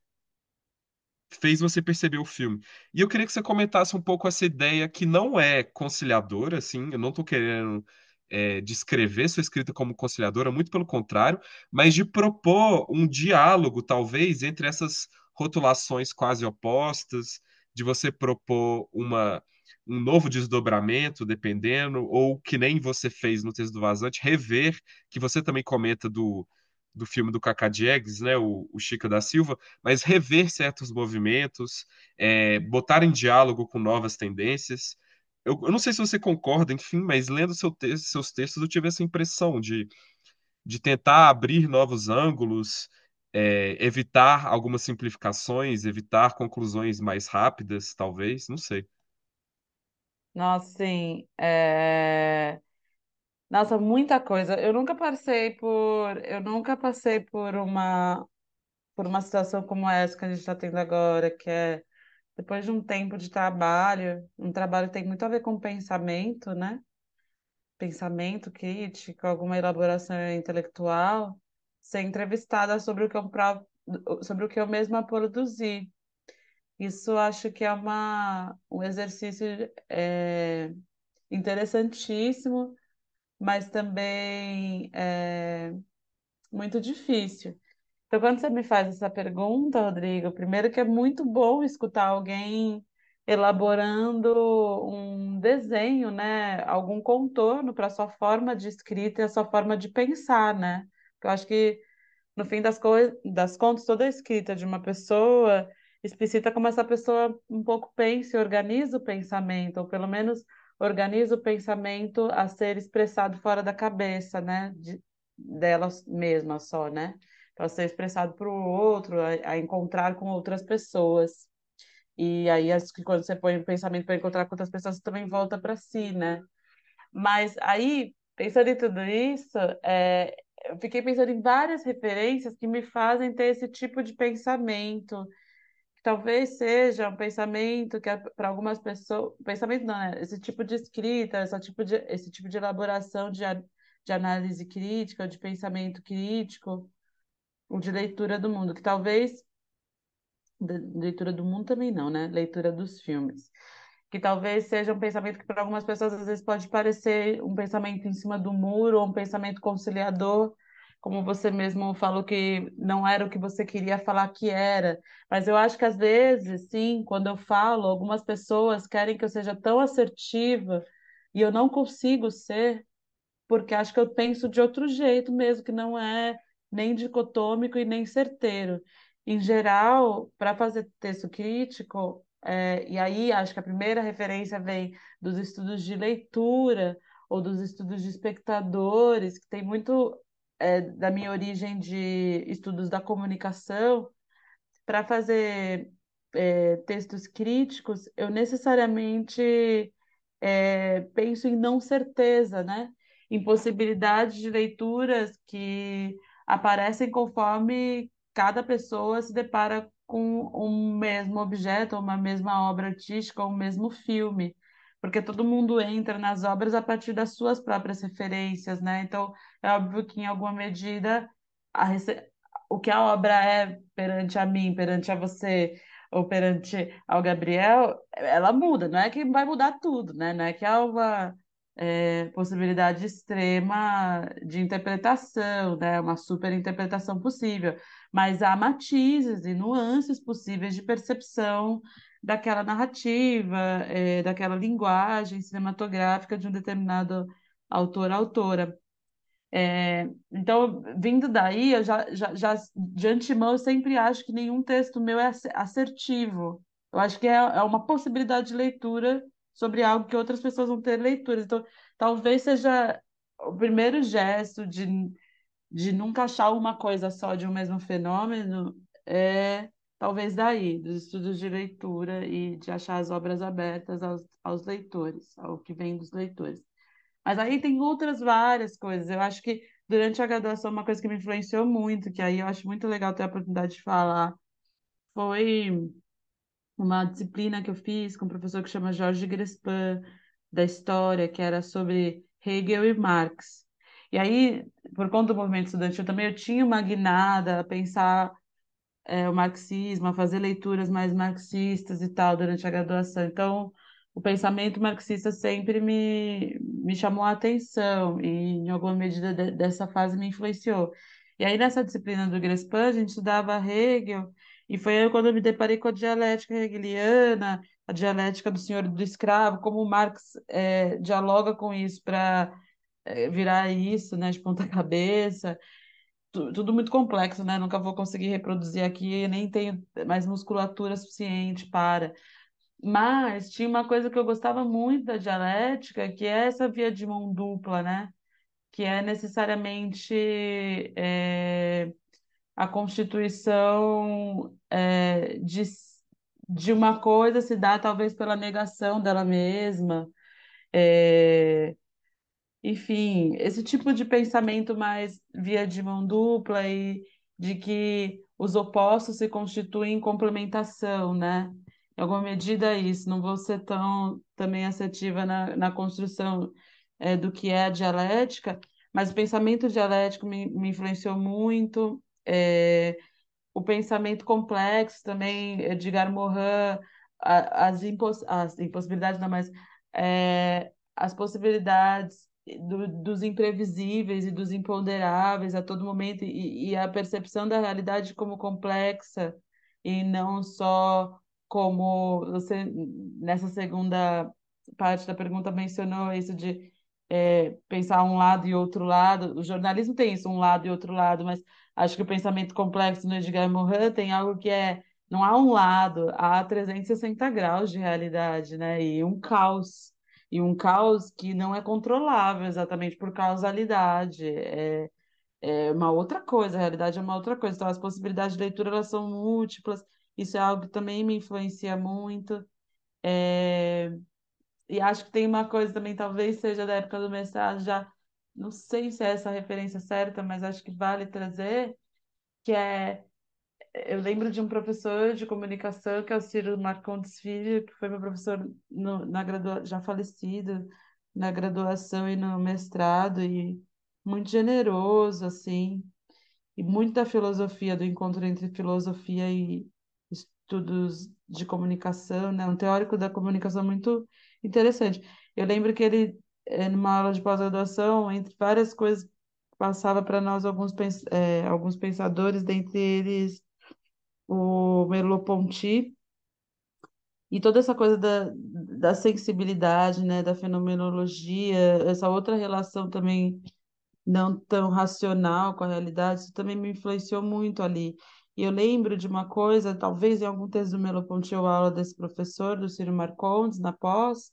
fez você perceber o filme. E eu queria que você comentasse um pouco essa ideia que não é conciliadora, assim, eu não estou querendo é, descrever sua escrita como conciliadora, muito pelo contrário, mas de propor um diálogo, talvez, entre essas rotulações quase opostas, de você propor uma, um novo desdobramento, dependendo, ou que nem você fez no texto do Vazante, rever, que você também comenta do do filme do Cacá Diegues, né, o, o Chica da Silva, mas rever certos movimentos, é, botar em diálogo com novas tendências. Eu, eu não sei se você concorda, enfim, mas lendo seu seus textos eu tive essa impressão de, de tentar abrir novos ângulos, é, evitar algumas simplificações, evitar conclusões mais rápidas, talvez, não sei. Nossa, sim. é, Nossa, muita coisa. Eu nunca passei por, eu nunca passei por uma, por uma situação como essa que a gente está tendo agora, que é depois de um tempo de trabalho, um trabalho que tem muito a ver com pensamento, né? Pensamento crítico, alguma elaboração intelectual, ser entrevistada sobre o que eu, sobre o que eu mesma produzi. Isso acho que é uma, um exercício é, interessantíssimo, mas também é muito difícil. Então, quando você me faz essa pergunta, Rodrigo, primeiro que é muito bom escutar alguém elaborando um desenho, né? Algum contorno para a sua forma de escrita e a sua forma de pensar, né? Eu acho que no fim das, coi- das contas, toda a escrita de uma pessoa explicita como essa pessoa um pouco pensa e organiza o pensamento, ou pelo menos organiza o pensamento a ser expressado fora da cabeça, né? De, dela mesma só, né? Para ser expressado para o outro, a, a encontrar com outras pessoas. E aí, acho que quando você põe o pensamento para encontrar com outras pessoas, você também volta para si, né? Mas aí, pensando em tudo isso, é, eu fiquei pensando em várias referências que me fazem ter esse tipo de pensamento, talvez seja um pensamento que para algumas pessoas, pensamento não, né? Esse tipo de escrita, esse tipo de, esse tipo de elaboração de, de análise crítica, de pensamento crítico, de leitura do mundo, que talvez, leitura do mundo também não, né? Leitura dos filmes que talvez seja um pensamento que para algumas pessoas às vezes pode parecer um pensamento em cima do muro ou um pensamento conciliador, como você mesmo falou que não era o que você queria falar que era, mas eu acho que às vezes, sim, quando eu falo, algumas pessoas querem que eu seja tão assertiva e eu não consigo ser, porque acho que eu penso de outro jeito mesmo, que não é nem dicotômico e nem certeiro. Em geral, para fazer texto crítico, é, e aí acho que a primeira referência vem dos estudos de leitura ou dos estudos de espectadores, que tem muito é, da minha origem de estudos da comunicação. Para fazer é, textos críticos, eu necessariamente é, penso em não certeza, né? Em possibilidades de leituras que aparecem conforme cada pessoa se depara com um mesmo objeto, uma mesma obra artística, um mesmo filme, porque todo mundo entra nas obras a partir das suas próprias referências, né? Então, é óbvio que em alguma medida rece- o que a obra é perante a mim, perante a você, ou perante ao Gabriel, ela muda, não é que vai mudar tudo, né? Não é que há uma é, possibilidade extrema de interpretação, né? Uma super interpretação possível, mas há matizes e nuances possíveis de percepção daquela narrativa, é, daquela linguagem cinematográfica de um determinado autor, autora. É, então, vindo daí, eu já, já, já de antemão, eu sempre acho que nenhum texto meu é assertivo. Eu acho que é, é uma possibilidade de leitura sobre algo que outras pessoas vão ter leituras. Então, talvez seja o primeiro gesto de, de nunca achar uma coisa só de um mesmo fenômeno, é talvez daí, dos estudos de leitura e de achar as obras abertas aos, aos leitores, ao que vem dos leitores. Mas aí tem outras várias coisas. Eu acho que durante a graduação, uma coisa que me influenciou muito, que aí eu acho muito legal ter a oportunidade de falar, foi uma disciplina que eu fiz com um professor que chama Jorge Grespin, da história, que era sobre Hegel e Marx. E aí, por conta do movimento estudantil também, eu tinha uma guinada a pensar é, o marxismo, a fazer leituras mais marxistas e tal durante a graduação. Então, o pensamento marxista sempre me, me chamou a atenção e, em alguma medida, de, dessa fase me influenciou. E aí, nessa disciplina do Grespin, a gente estudava Hegel, e foi aí quando eu me deparei com a dialética hegeliana, a dialética do senhor e do escravo, como Marx é, dialoga com isso para é, virar isso, né, de ponta *laughs* cabeça. Tudo muito complexo, né? Nunca vou conseguir reproduzir aqui, nem tenho mais musculatura suficiente para. Mas tinha uma coisa que eu gostava muito da dialética, que é essa via de mão dupla, né? Que é necessariamente é, a constituição é, de, de uma coisa se dá talvez pela negação dela mesma. É, enfim, esse tipo de pensamento mais via de mão dupla e de que os opostos se constituem em complementação, né? Em alguma medida é isso, não vou ser tão também assertiva na, na construção é, do que é a dialética, mas o pensamento dialético me, me influenciou muito, é, o pensamento complexo também, Edgar Morin, as, as impossibilidades, não, mas é, as possibilidades do, dos imprevisíveis e dos imponderáveis a todo momento e, e, a percepção da realidade como complexa e não só como você nessa segunda parte da pergunta mencionou isso de é, pensar um lado e outro lado. O jornalismo tem isso, um lado e outro lado, mas acho que o pensamento complexo no Edgar Morin tem algo que é não há um lado, há 360 graus de realidade, né? E um caos e um caos que não é controlável exatamente por causalidade. É, é uma outra coisa, a realidade é uma outra coisa. Então, as possibilidades de leitura elas são múltiplas. Isso é algo que também me influencia muito. É... E acho que tem uma coisa também, talvez seja da época do mestrado, já não sei se é essa referência certa, mas acho que vale trazer, que é eu lembro de um professor de comunicação, que é o Ciro Marcondes Filho, que foi meu professor no, na gradua... já falecido, na graduação e no mestrado, e muito generoso, assim, e muita filosofia, do encontro entre filosofia e estudos de comunicação, né? Um teórico da comunicação muito interessante. Eu lembro que ele, numa aula de pós-graduação, entre várias coisas, passava para nós alguns, é, alguns pensadores, dentre eles o Merleau-Ponty, e toda essa coisa da, da sensibilidade, né, da fenomenologia, essa outra relação também não tão racional com a realidade, isso também me influenciou muito ali. E eu lembro de uma coisa, talvez em algum texto do Merleau-Ponty ou aula desse professor, do Ciro Marcondes, na pós,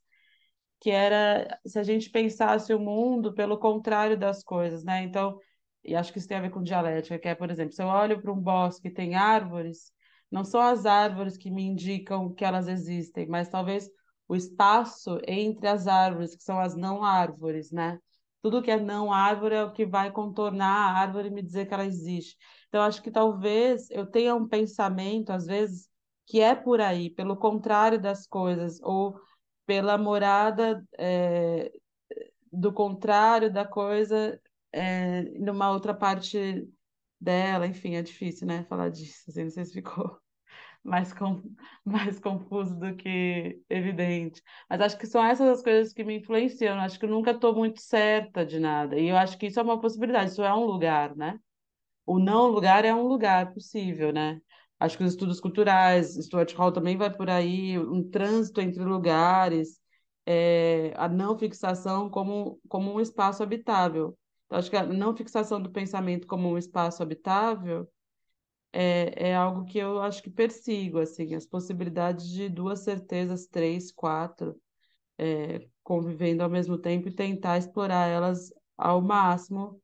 que era se a gente pensasse o mundo pelo contrário das coisas, né? Então, e acho que isso tem a ver com dialética, que é, por exemplo, se eu olho para um bosque que tem árvores, não são as árvores que me indicam que elas existem, mas talvez o espaço entre as árvores, que são as não árvores, né? Tudo que é não árvore é o que vai contornar a árvore e me dizer que ela existe. Então, acho que talvez eu tenha um pensamento, às vezes, que é por aí, pelo contrário das coisas, ou pela morada é, do contrário da coisa é, numa outra parte dela, enfim, é difícil, né, falar disso, assim, não sei se ficou *laughs* mais, com, mais confuso do que evidente. Mas acho que são essas as coisas que me influenciam, acho que eu nunca estou muito certa de nada, e eu acho que isso é uma possibilidade, isso é um lugar, né? O não lugar é um lugar possível, né? Acho que os estudos culturais, Stuart Hall também vai por aí, um trânsito entre lugares, é, a não fixação como, como um espaço habitável. Então, acho que a não fixação do pensamento como um espaço habitável é, é algo que eu acho que persigo, assim, as possibilidades de duas certezas, três, quatro, é, convivendo ao mesmo tempo e tentar explorar elas ao máximo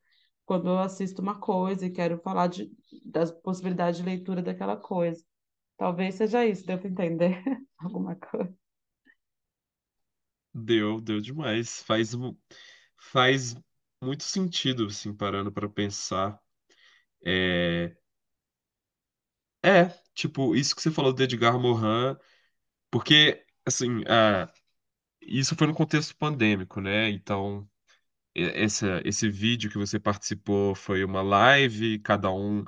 quando eu assisto uma coisa e quero falar de, das possibilidades de leitura daquela coisa. Talvez seja isso, deu para entender *laughs* alguma coisa. Deu, deu demais. Faz, faz muito sentido, assim, parando para pensar. É, é, tipo, isso que você falou do Edgar Morin, porque, assim, ah, isso foi no contexto pandêmico, né? Então, essa, esse vídeo que você participou foi uma live, cada um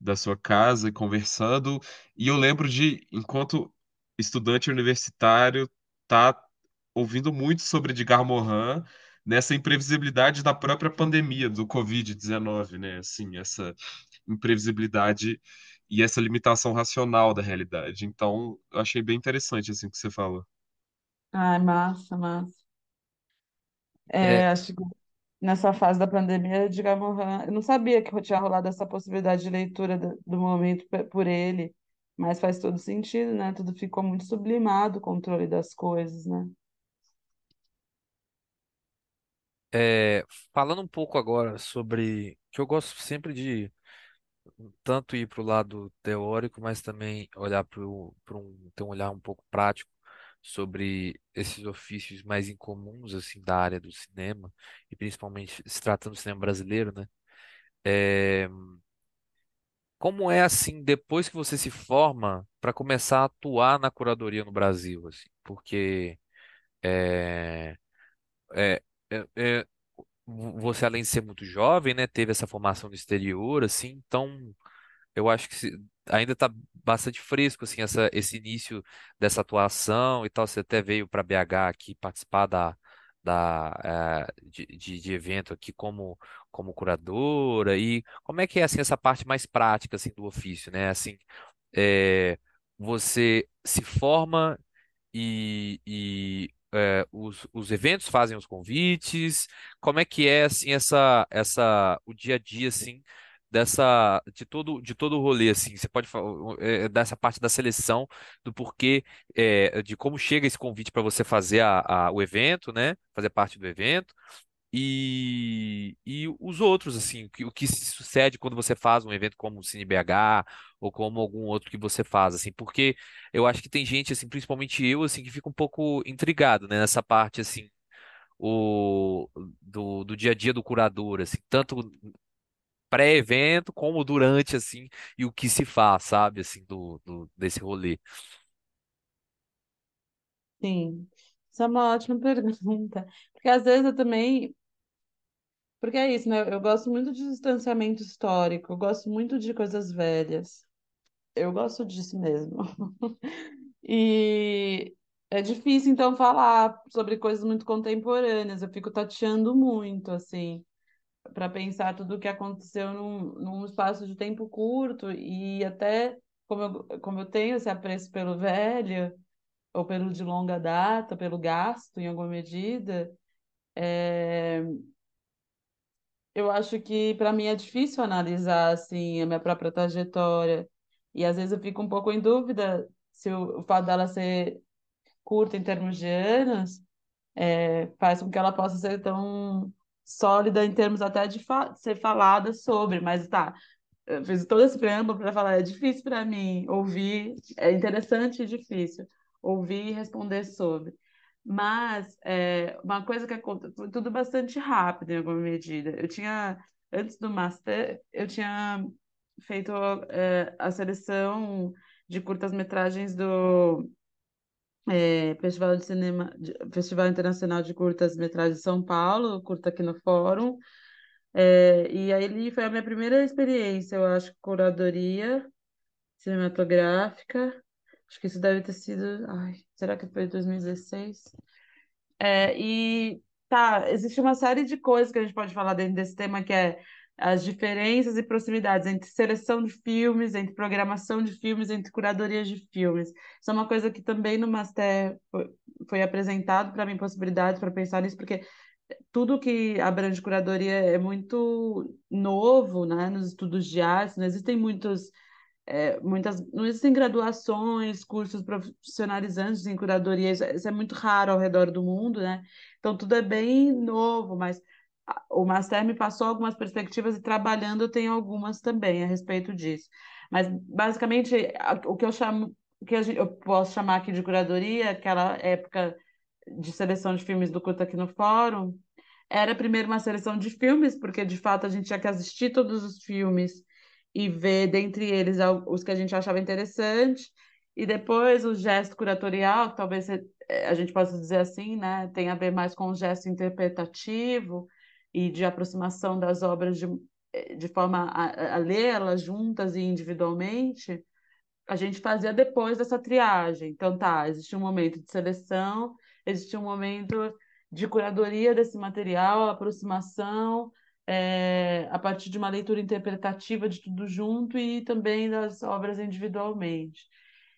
da sua casa conversando. E eu lembro de, enquanto estudante universitário, tá ouvindo muito sobre Edgar Morin nessa imprevisibilidade da própria pandemia do Covid-19, né? Assim, essa imprevisibilidade e essa limitação racional da realidade. Então, eu achei bem interessante assim o que você falou. Ai, massa, massa. É, É, acho que nessa fase da pandemia, Edgar Morin, eu não sabia que tinha rolado essa possibilidade de leitura do, do momento por ele, mas faz todo sentido, né? Tudo ficou muito sublimado, o controle das coisas, né? é, falando um pouco agora sobre que eu gosto sempre de tanto ir para o lado teórico, mas também olhar para um, ter um olhar um pouco prático sobre esses ofícios mais incomuns assim da área do cinema e principalmente se tratando do cinema brasileiro, né? É, como é assim depois que você se forma para começar a atuar na curadoria no Brasil, assim? Porque é, é, você além de ser muito jovem, né, teve essa formação no exterior, assim, então eu acho que ainda está bastante fresco assim essa, esse início dessa atuação e tal. Você até veio para BH aqui participar da, da eh, de, de, de evento aqui como como curadora e como é que é assim essa parte mais prática assim do ofício, né? Assim, é, você se forma e, e é, os, os eventos fazem os convites. Como é que é assim essa essa o dia a dia assim dessa de todo de todo o rolê assim? Você pode falar é, dessa parte da seleção do porquê é, de como chega esse convite para você fazer a, a- o evento, né? Fazer parte do evento. E, e os outros, assim, o que, o que sucede quando você faz um evento como o Cine BH ou como algum outro que você faz, assim, porque eu acho que tem gente, assim, principalmente eu, assim, que fica um pouco intrigado, né, nessa parte, assim, o, do, do dia a dia do curador, assim, tanto pré-evento como durante, assim, e o que se faz, sabe, assim, do, do, desse rolê. Sim, isso é uma ótima *laughs* pergunta. Porque às vezes eu também. Porque é isso, né? Eu gosto muito de distanciamento histórico, eu gosto muito de coisas velhas. Eu gosto disso mesmo. *laughs* E é difícil, então, falar sobre coisas muito contemporâneas. Eu fico tateando muito, assim, para pensar tudo o que aconteceu num, num espaço de tempo curto e até como eu, como eu tenho esse apreço pelo velho, ou pelo de longa data, pelo gasto, em alguma medida, é, eu acho que para mim é difícil analisar, assim, a minha própria trajetória. E às vezes eu fico um pouco em dúvida se o, o fato dela ser curta em termos de anos, é, faz com que ela possa ser tão sólida em termos até de fa ser falada sobre, mas tá, eu fiz todo esse preâmbulo para falar, é difícil para mim ouvir, é interessante e difícil ouvir e responder sobre. Mas é, uma coisa que aconteceu, foi tudo bastante rápido em alguma medida. Eu tinha, antes do Master, eu tinha feito é, a seleção de curtas-metragens do é, Festival de Cinema, Festival Internacional de Curtas-Metragens de São Paulo, curta aqui no Fórum. É, e aí ele foi a minha primeira experiência, eu acho, curadoria cinematográfica. Acho que isso deve ter sido. Ai, será que foi 2016? É, e tá, existe uma série de coisas que a gente pode falar dentro desse tema, que é as diferenças e proximidades entre seleção de filmes, entre programação de filmes, entre curadoria de filmes. Isso é uma coisa que também no Master foi, apresentado para mim possibilidades para pensar nisso, porque tudo que abrange curadoria é muito novo, né, nos estudos de arte, não existem muitos, é, muitas, não existem graduações, cursos profissionalizantes em curadoria, isso, é, isso é muito raro ao redor do mundo, né? Então tudo é bem novo, mas o Master me passou algumas perspectivas e trabalhando eu tenho algumas também a respeito disso. Mas basicamente o que eu chamo, que eu posso chamar aqui de curadoria, aquela época de seleção de filmes do Curta aqui no Fórum, era primeiro uma seleção de filmes, porque de fato a gente tinha que assistir todos os filmes e ver dentre eles os que a gente achava interessante, e depois o gesto curatorial, que talvez eh, a gente possa dizer assim, né, tem a ver mais com o gesto interpretativo e de aproximação das obras de, eh, de forma a, a lê-las juntas e individualmente a gente fazia depois dessa triagem. Então, tá, existe um momento de seleção, existe um momento de curadoria desse material, aproximação, é, a partir de uma leitura interpretativa de tudo junto e também das obras individualmente.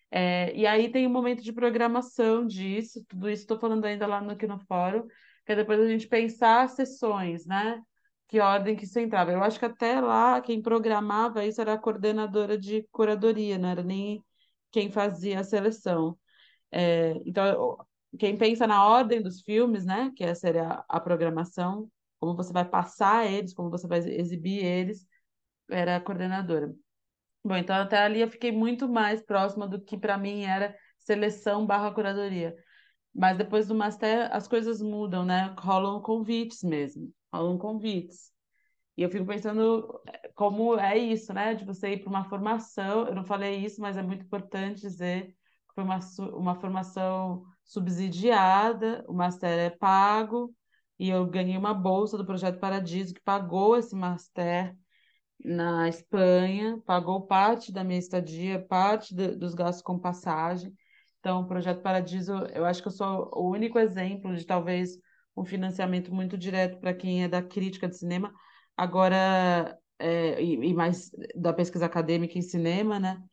É, e aí tem um momento de programação disso, tudo isso estou falando ainda lá no, aqui no fórum, que é depois a gente pensar sessões, né? Que ordem que isso entrava. Eu acho que até lá quem programava isso era a coordenadora de curadoria, não era nem quem fazia a seleção. É, então, quem pensa na ordem dos filmes, né? Que essa seria a, a programação, como você vai passar eles, como você vai exibir eles, era a coordenadora. Bom, então até ali eu fiquei muito mais próxima do que para mim era seleção barra curadoria. Mas depois do Master as coisas mudam, né? Rolam convites mesmo, rolam convites. E eu fico pensando eh, como é isso, né? De você ir para uma formação. Eu não falei isso, mas é muito importante dizer que foi uma, uma formação subsidiada, o Master é pago, e eu ganhei uma bolsa do Projeto Paradiso que pagou esse Master na Espanha, pagou parte da minha estadia, parte do- dos gastos com passagem. Então, o Projeto Paradiso, eu acho que eu sou o único exemplo de talvez um financiamento muito direto para quem é da crítica de cinema, agora, é, e, e mais da pesquisa acadêmica em cinema, né?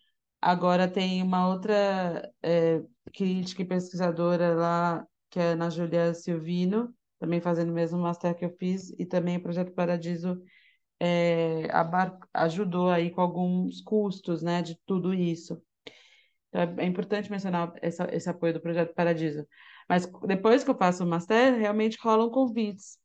Agora tem uma outra é, crítica e pesquisadora lá, que é a Ana Júlia Silvino, também fazendo o mesmo master que eu fiz, e também o Projeto Paradiso é, ajudou aí com alguns custos, né, de tudo isso. Então, é, é importante mencionar essa, esse apoio do Projeto Paradiso. Mas depois que eu faço o master, realmente rolam convites.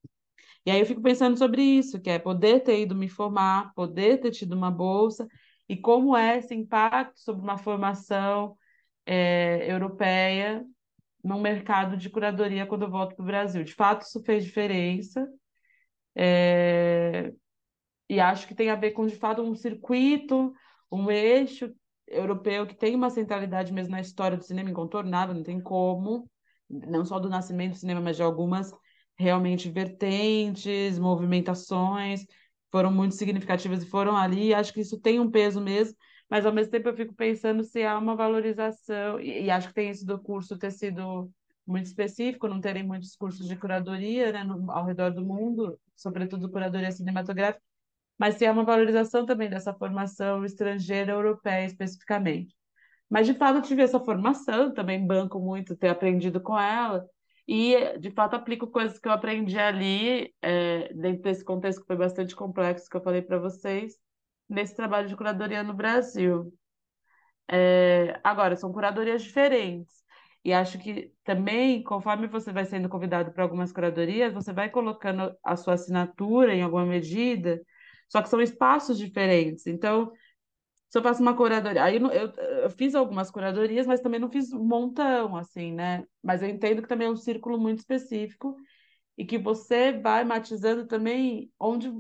E aí eu fico pensando sobre isso, que é poder ter ido me formar, poder ter tido uma bolsa, e como é esse impacto sobre uma formação é, europeia num mercado de curadoria quando eu volto para o Brasil. De fato, isso fez diferença. É, e acho que tem a ver com, de fato, um circuito, um eixo europeu que tem uma centralidade mesmo na história do cinema incontornável, não tem como, não só do nascimento do cinema, mas de algumas realmente vertentes, movimentações, foram muito significativas e foram ali. Acho que isso tem um peso mesmo, mas ao mesmo tempo eu fico pensando se há uma valorização, e, e acho que tem isso do curso ter sido muito específico, não terem muitos cursos de curadoria, né, no, ao redor do mundo, sobretudo curadoria cinematográfica mas há uma valorização também dessa formação estrangeira europeia especificamente. Mas de fato eu tive essa formação, também banco muito ter aprendido com ela e de fato aplico coisas que eu aprendi ali é, dentro desse contexto que foi bastante complexo que eu falei para vocês nesse trabalho de curadoria no Brasil. É, agora são curadorias diferentes. E acho que também, conforme você vai sendo convidado para algumas curadorias, você vai colocando a sua assinatura em alguma medida, só que são espaços diferentes. Então, se eu faço uma curadoria, aí eu, eu, eu fiz algumas curadorias, mas também não fiz um montão, assim, né? Mas eu entendo que também é um círculo muito específico e que você vai matizando também onde,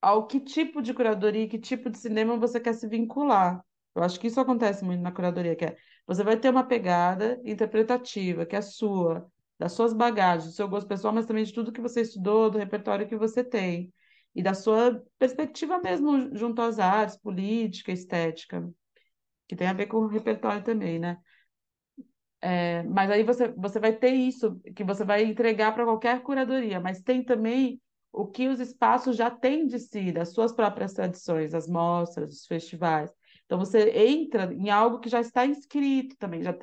ao que tipo de curadoria, que tipo de cinema você quer se vincular. Eu acho que isso acontece muito na curadoria, que é você vai ter uma pegada interpretativa, que é sua, das suas bagagens, do seu gosto pessoal, mas também de tudo que você estudou, do repertório que você tem e da sua perspectiva mesmo junto às artes, política, estética, que tem a ver com o repertório também, né? É, mas aí você, você vai ter isso, que você vai entregar para qualquer curadoria, mas tem também o que os espaços já têm de si, das suas próprias tradições, as mostras, os festivais. Então você entra em algo que já está inscrito também, já,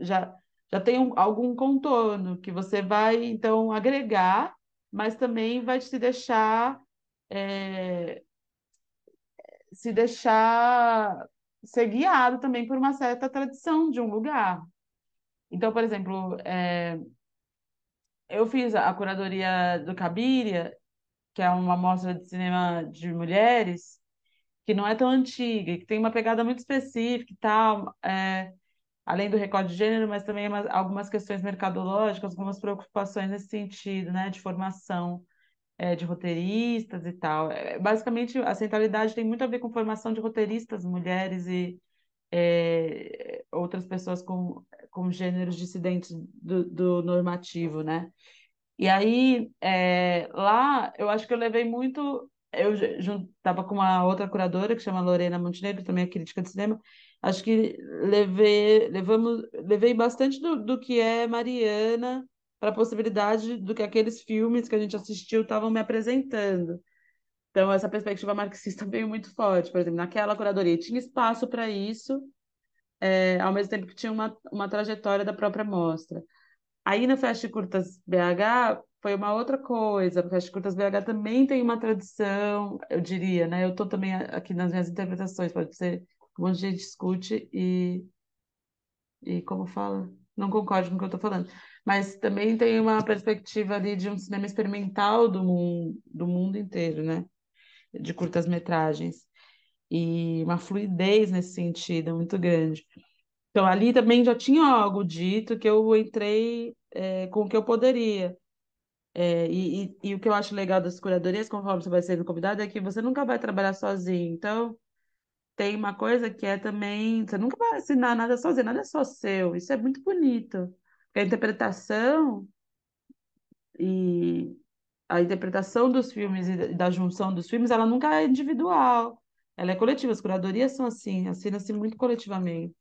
já, já tem um- algum contorno que você vai então agregar mas também vai te deixar é, se deixar ser guiado também por uma certa tradição de um lugar. Então, por exemplo, é, eu fiz a curadoria do Cabiria, que é uma mostra de cinema de mulheres, que não é tão antiga, que tem uma pegada muito específica e tal, é, além do recorde de gênero, mas também umas- algumas questões mercadológicas, algumas preocupações nesse sentido, né, de formação é, de roteiristas e tal. É, basicamente, a centralidade tem muito a ver com formação de roteiristas, mulheres e é, outras pessoas com, com gêneros dissidentes do, do normativo, né? E aí, é, lá, eu acho que eu levei muito. Eu estava com uma outra curadora que chama Lorena Montenegro, também é crítica de cinema. Acho que levei, levamos, levei bastante do, do que é Mariana para a possibilidade do que aqueles filmes que a gente assistiu estavam me apresentando. Então, essa perspectiva marxista *laughs* veio muito forte. Por exemplo, naquela curadoria tinha espaço para isso, é, ao mesmo tempo que tinha uma, uma trajetória da própria mostra. Aí Festa de Curtas BH foi uma outra coisa. A Festa de Curtas BH também tem uma tradição, eu diria, né? Eu estou também aqui nas minhas interpretações, pode ser que um monte de gente discute e, e como fala, não concordo com o que eu estou falando. Mas também tem uma perspectiva ali de um cinema experimental do mundo, do mundo inteiro, né? De curtas-metragens. E uma fluidez nesse sentido muito grande. Então, ali também já tinha algo dito que eu entrei é, com o que eu poderia. É, e, e, e o que eu acho legal das curadorias, conforme você vai sendo convidado, é que você nunca vai trabalhar sozinho. Então, tem uma coisa que é também, você nunca vai assinar nada sozinho, nada é só seu. Isso é muito bonito. A interpretação e a interpretação dos filmes e da junção dos filmes, ela nunca é individual. Ela é coletiva. As curadorias são assim, assinam-se muito coletivamente.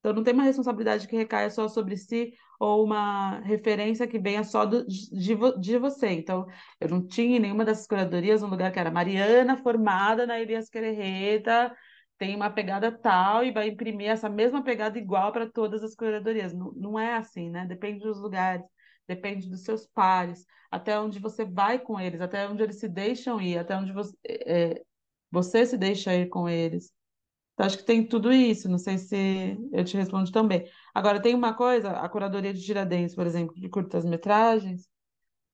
Então, não tem uma responsabilidade que recaia só sobre si ou uma referência que venha só do, de, de você. Então, eu não tinha em nenhuma dessas curadorias um lugar que era Mariana, formada na Elias Querejeta, tem uma pegada tal e vai imprimir essa mesma pegada igual para todas as curadorias. Não, não é assim, né? Depende dos lugares, depende dos seus pares, até onde você vai com eles, até onde eles se deixam ir, até onde você, é, você se deixa ir com eles. Então, acho que tem tudo isso, não sei se eu te respondo também. Agora, tem uma coisa, a curadoria de Tiradentes, por exemplo, de curtas-metragens.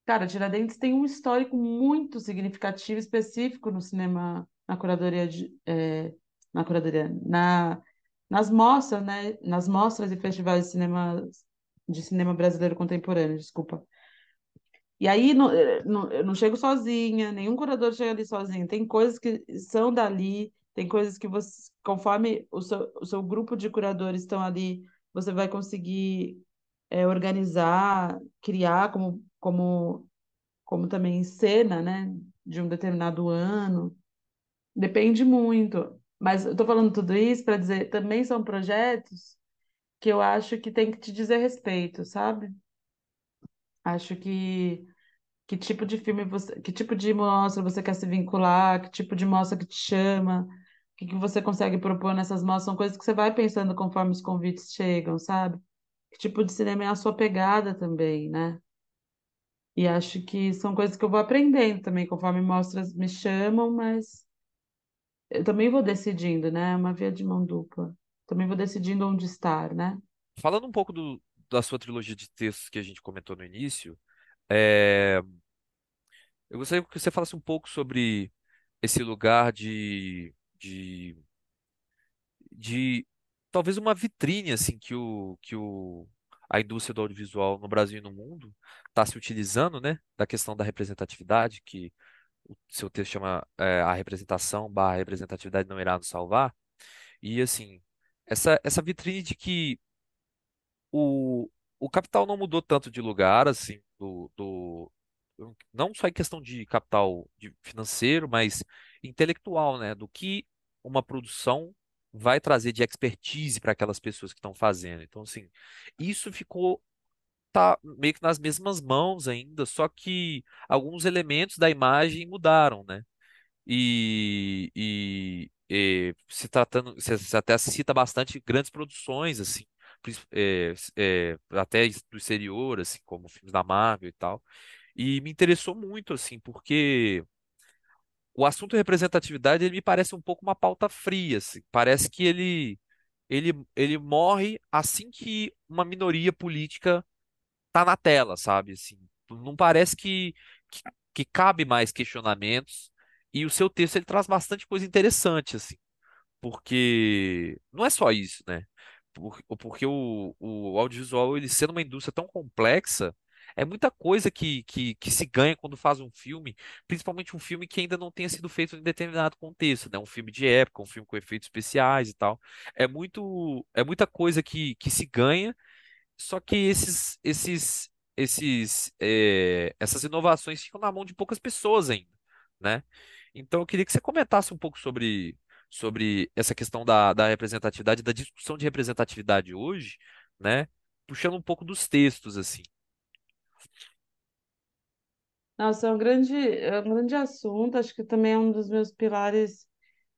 Cara, Tiradentes tem um histórico muito significativo, específico no cinema, na curadoria de, é, na curadoria, na, nas mostras, né? Nas mostras e festivais de cinema, de cinema brasileiro contemporâneo, desculpa. E aí não, não, eu não chego sozinha, nenhum curador chega ali sozinho. Tem coisas que são dali, tem coisas que você, conforme o seu, o seu grupo de curadores estão ali, você vai conseguir é, organizar, criar como, como, como também cena, né? De um determinado ano. Depende muito. Mas eu estou falando tudo isso para dizer, também são projetos que eu acho que tem que te dizer respeito, sabe? Acho que que tipo de filme você, que tipo de mostra você quer se vincular, que tipo de mostra que te chama, o que, que você consegue propor nessas mostras, são coisas que você vai pensando conforme os convites chegam, sabe? Que tipo de cinema é a sua pegada também, né? E acho que são coisas que eu vou aprendendo também conforme mostras me chamam, mas eu também vou decidindo, né? É uma via de mão dupla. Também vou decidindo onde estar, né? Falando um pouco do, da sua trilogia de textos que a gente comentou no início, é, eu gostaria que você falasse um pouco sobre esse lugar de, de, de talvez uma vitrine assim que o, que o, a indústria do audiovisual no Brasil e no mundo está se utilizando, né, da questão da representatividade, que o seu texto chama é, a representação barra representatividade não irá nos salvar. E assim, essa, essa vitrine de que o, o capital não mudou tanto de lugar, assim, do, do, não só em questão de capital de financeiro, mas intelectual, né? Do que uma produção vai trazer de expertise para aquelas pessoas que estão fazendo. Então, assim, isso ficou tá meio que nas mesmas mãos ainda, só que alguns elementos da imagem mudaram, né? E, e, e se tratando, você até cita bastante grandes produções, assim, é, é, até do exterior, assim, como filmes da Marvel e tal. E me interessou muito, assim, porque o assunto representatividade ele me parece um pouco uma pauta fria, assim. Parece que ele, ele, ele morre assim que uma minoria política tá na tela, sabe? Assim, não parece que, que, que cabe mais questionamentos. E o seu texto ele traz bastante coisa interessante, assim, porque não é só isso, né? Por- Porque o, o audiovisual, ele sendo uma indústria tão complexa, é muita coisa que, que, que se ganha quando faz um filme, principalmente um filme que ainda não tenha sido feito em determinado contexto, né? Um filme de época, um filme com efeitos especiais e tal. É muito, é muita coisa que, que se ganha só que esses, esses, esses, eh, essas inovações ficam na mão de poucas pessoas ainda, né? Então eu queria que você comentasse um pouco sobre, sobre essa questão da, da representatividade, da discussão de representatividade hoje, né? Puxando um pouco dos textos, assim. Nossa, é um grande, é um grande assunto, acho que também é um dos meus pilares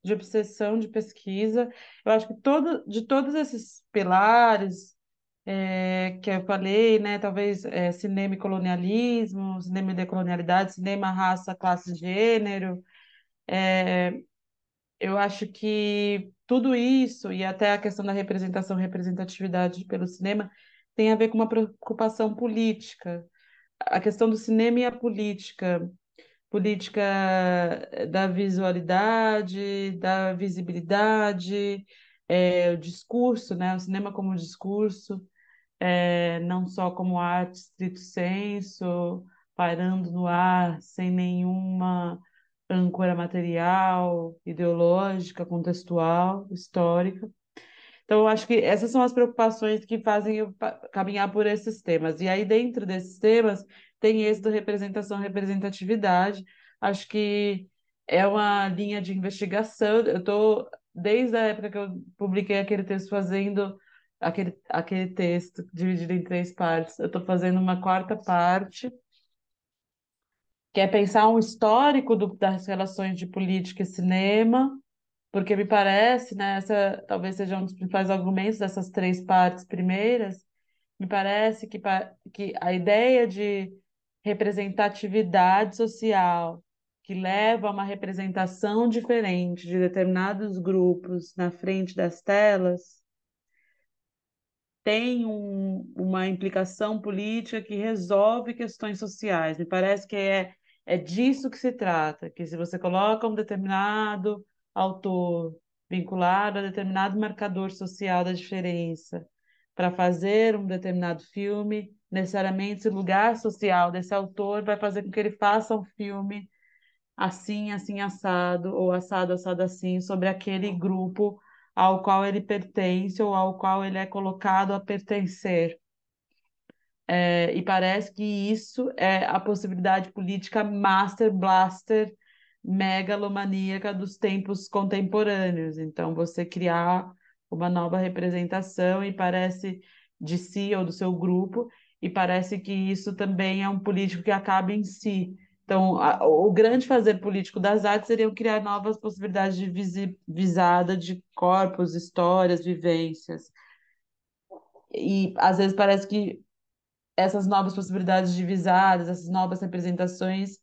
de obsessão, de pesquisa. Eu acho que todo, de todos esses pilares é, que eu falei, né, talvez é, cinema e colonialismo, cinema e decolonialidade, cinema, raça, classe, gênero, eu acho que tudo isso, e até a questão da representação, representatividade pelo cinema, tem a ver com uma preocupação política. A questão do cinema e a política política da visualidade, da visibilidade, é, o discurso, né? O cinema como discurso, é, não só como arte stricto sensu, pairando no ar, sem nenhuma âncora material, ideológica, contextual, histórica. Então, eu acho que essas são as preocupações que fazem eu caminhar por esses temas. E aí, dentro desses temas, tem esse da representação, representatividade. Acho que é uma linha de investigação. Eu estou, desde a época que eu publiquei aquele texto, fazendo aquele, aquele texto dividido em três partes. Eu estou fazendo uma quarta parte, que é pensar um histórico do- das relações de política e cinema porque me parece, né, essa talvez seja um dos principais argumentos dessas três partes primeiras, me parece que, que a ideia de representatividade social, que leva a uma representação diferente de determinados grupos na frente das telas, tem um- uma implicação política que resolve questões sociais. Me parece que é, é disso que se trata, que se você coloca um determinado autor vinculado a determinado marcador social da diferença para fazer um determinado filme, necessariamente esse lugar social desse autor vai fazer com que ele faça um filme assim, assim, assado, ou assado, assado, assim, sobre aquele grupo ao qual ele pertence ou ao qual ele é colocado a pertencer. É, e parece que isso é a possibilidade política master blaster megalomaníaca dos tempos contemporâneos. Então, você criar uma nova representação e parece de si ou do seu grupo, e parece que isso também é um político que acaba em si. Então, a- o grande fazer político das artes seria criar novas possibilidades de visi- visada de corpos, histórias, vivências. E às vezes parece que essas novas possibilidades de visadas, essas novas representações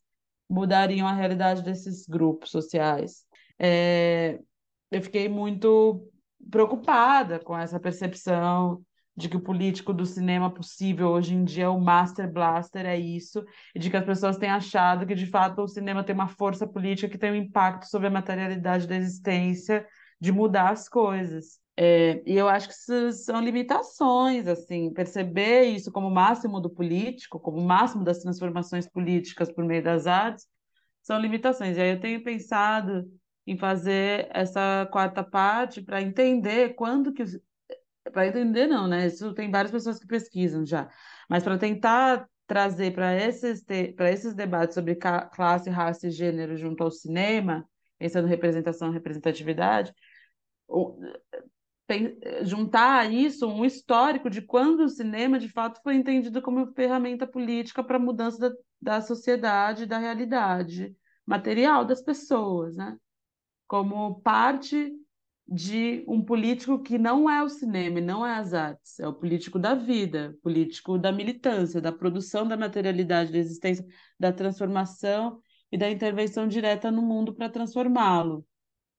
mudariam a realidade desses grupos sociais. É, eu fiquei muito preocupada com essa percepção de que o político do cinema possível hoje em dia, o Master Blaster, é isso, e de que as pessoas têm achado que, de fato, o cinema tem uma força política que tem um impacto sobre a materialidade da existência, de mudar as coisas. É, e eu acho que isso são limitações, assim, perceber isso como máximo do político, como máximo das transformações políticas por meio das artes, são limitações. E aí eu tenho pensado em fazer essa quarta parte para entender quando que para entender não, né? Isso tem várias pessoas que pesquisam já, mas para tentar trazer para esses para esses debates sobre classe, raça e gênero junto ao cinema, pensando representação representatividade, juntar a isso um histórico de quando o cinema de fato foi entendido como ferramenta política para a mudança da, da sociedade, da realidade material das pessoas, né? Como parte de um político que não é o cinema não é as artes, é o político da vida, político da militância, da produção da materialidade, da existência, da transformação e da intervenção direta no mundo para transformá-lo.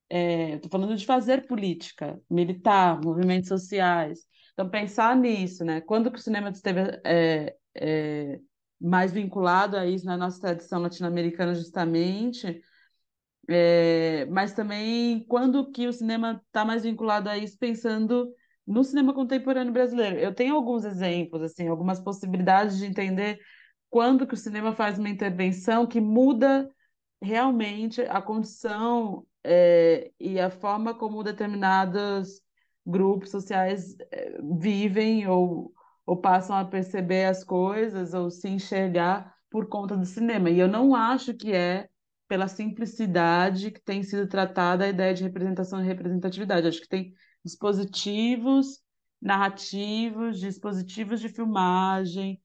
É, Estou falando de fazer política, militar, movimentos sociais. Então, pensar nisso, né? Quando que o cinema esteve é, é, mais vinculado a isso na nossa tradição latino-americana, justamente, é, mas também quando que o cinema está mais vinculado a isso, pensando no cinema contemporâneo brasileiro. Eu tenho alguns exemplos, assim, algumas possibilidades de entender quando que o cinema faz uma intervenção que muda realmente a condição é, e a forma como determinados grupos sociais é, vivem ou, ou passam a perceber as coisas ou se enxergar por conta do cinema. E eu não acho que é pela simplicidade que tem sido tratada a ideia de representação e representatividade. Acho que tem dispositivos narrativos, dispositivos de filmagem,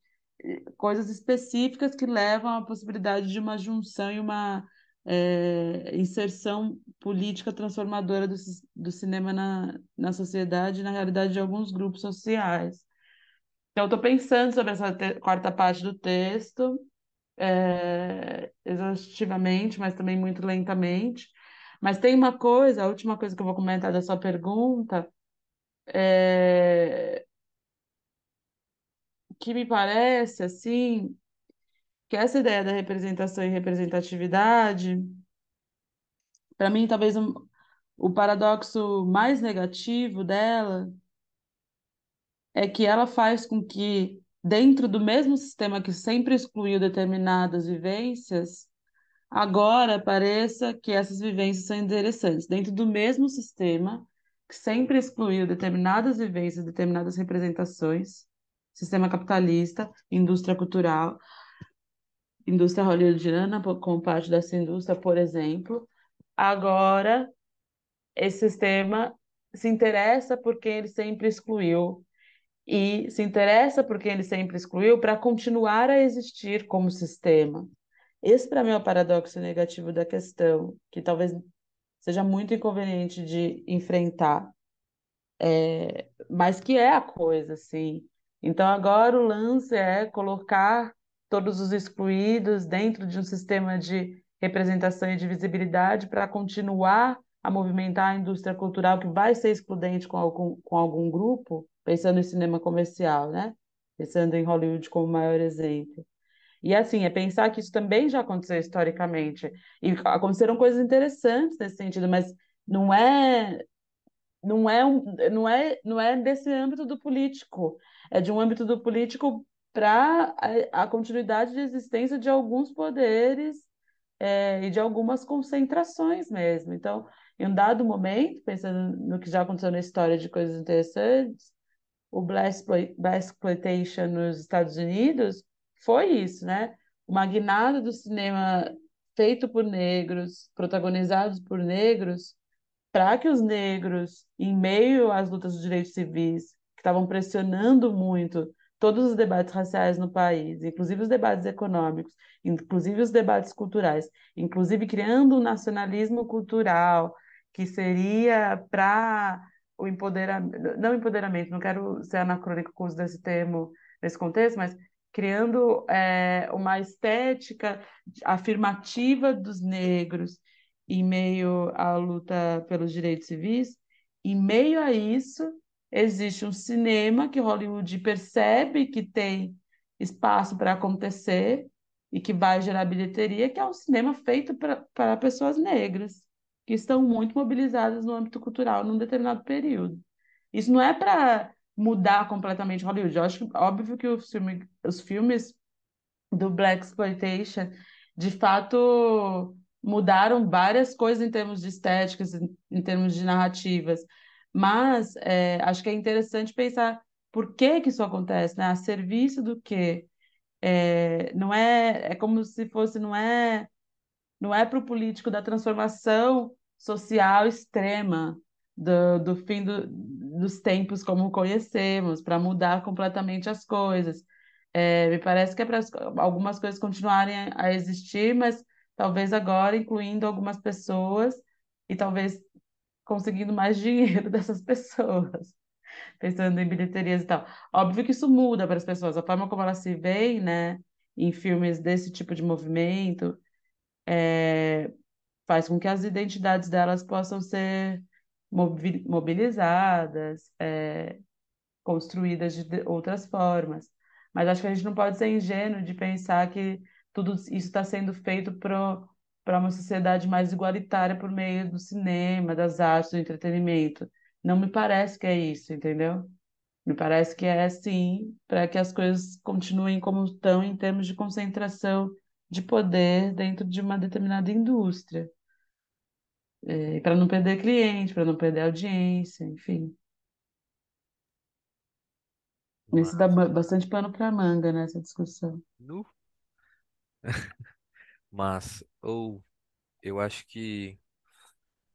coisas específicas que levam à possibilidade de uma junção e uma é, inserção política transformadora do, do cinema na, na sociedade e na realidade de alguns grupos sociais. Então, estou pensando sobre essa quarta parte do texto, é, exaustivamente, mas também muito lentamente. Mas tem uma coisa, a última coisa que eu vou comentar da sua pergunta, é, que me parece assim que essa ideia da representação e representatividade, para mim, talvez um, o paradoxo mais negativo dela é que ela faz com que dentro do mesmo sistema que sempre excluiu determinadas vivências, agora pareça que essas vivências são interessantes. Dentro do mesmo sistema que sempre excluiu determinadas vivências, determinadas representações, sistema capitalista, indústria cultural, indústria hollywoodiana, como parte dessa indústria, por exemplo, agora esse sistema se interessa por quem ele sempre excluiu e se interessa por quem ele sempre excluiu para continuar a existir como sistema. Esse, para mim, é o paradoxo negativo da questão, que talvez seja muito inconveniente de enfrentar, é, mas que é a coisa, assim. Então, agora o lance é colocar todos os excluídos dentro de um sistema de representação e de visibilidade para continuar a movimentar a indústria cultural que vai ser excludente com algum, com algum grupo, pensando em cinema comercial, né? Pensando em Hollywood como maior exemplo. E assim, é pensar que isso também já aconteceu historicamente. E aconteceram coisas interessantes nesse sentido, mas não é não é um, não é não é desse âmbito do político, é de um âmbito do político para a, a, continuidade de existência de alguns poderes é, e de algumas concentrações mesmo. Então, em um dado momento, pensando no que já aconteceu na história de coisas interessantes, o Black Exploitation nos Estados Unidos foi isso, né? Uma guinada do cinema feito por negros, protagonizados por negros, para que os negros, em meio às lutas dos direitos civis, que estavam pressionando muito todos os debates raciais no país, inclusive os debates econômicos, inclusive os debates culturais, inclusive criando um nacionalismo cultural que seria para o empoderamento, não empoderamento, não quero ser anacrônico com o uso desse termo nesse contexto, mas criando é, uma estética afirmativa dos negros em meio à luta pelos direitos civis. Em meio a isso, existe um cinema que Hollywood percebe que tem espaço para acontecer e que vai gerar bilheteria, que é um cinema feito para pessoas negras que estão muito mobilizadas no âmbito cultural num determinado período. Isso não é para mudar completamente Hollywood. Eu acho óbvio que filme, os filmes do Black Exploitation, de fato, mudaram várias coisas em termos de estéticas, em termos de narrativas. Mas é, acho que é interessante pensar por que que isso acontece, né? A serviço do quê? É, não é, é como se fosse, não é, não é para o político da transformação social extrema do, do fim do, dos tempos como conhecemos, para mudar completamente as coisas. É, me parece que é para algumas coisas continuarem a existir, mas talvez agora incluindo algumas pessoas e talvez conseguindo mais *laughs* dinheiro dessas pessoas, pensando em bilheterias e tal. Óbvio que isso muda para as pessoas, a forma como elas se veem, né, em filmes desse tipo de movimento, é, faz com que as identidades delas possam ser mobilizadas, é, construídas de outras formas. Mas acho que a gente não pode ser ingênuo de pensar que tudo isso está sendo feito para para uma sociedade mais igualitária por meio do cinema, das artes, do entretenimento. Não me parece que é isso, entendeu? Me parece que é sim para que as coisas continuem como estão em termos de concentração de poder dentro de uma determinada indústria. E para não perder cliente, para não perder audiência, enfim. Isso dá ba- bastante pano para manga nessa discussão. Nu. *laughs* Mas, ou eu acho que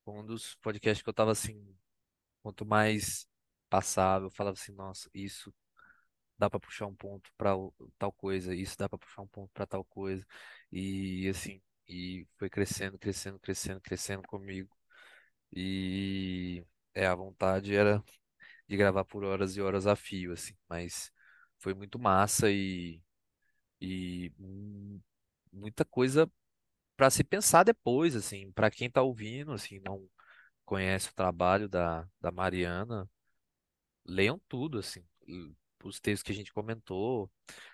foi um dos podcasts que eu tava assim, quanto mais passava, eu falava assim, nossa, isso dá pra puxar um ponto pra o- tal coisa, isso dá pra puxar um ponto pra tal coisa. E assim, e foi crescendo, crescendo, crescendo, crescendo comigo. E é, a vontade era de gravar por horas e horas a fio, assim, mas foi muito massa e, e muita coisa para se pensar depois, assim, para quem tá ouvindo, assim, não conhece o trabalho da, da Mariana, leiam tudo, assim, os textos que a gente comentou,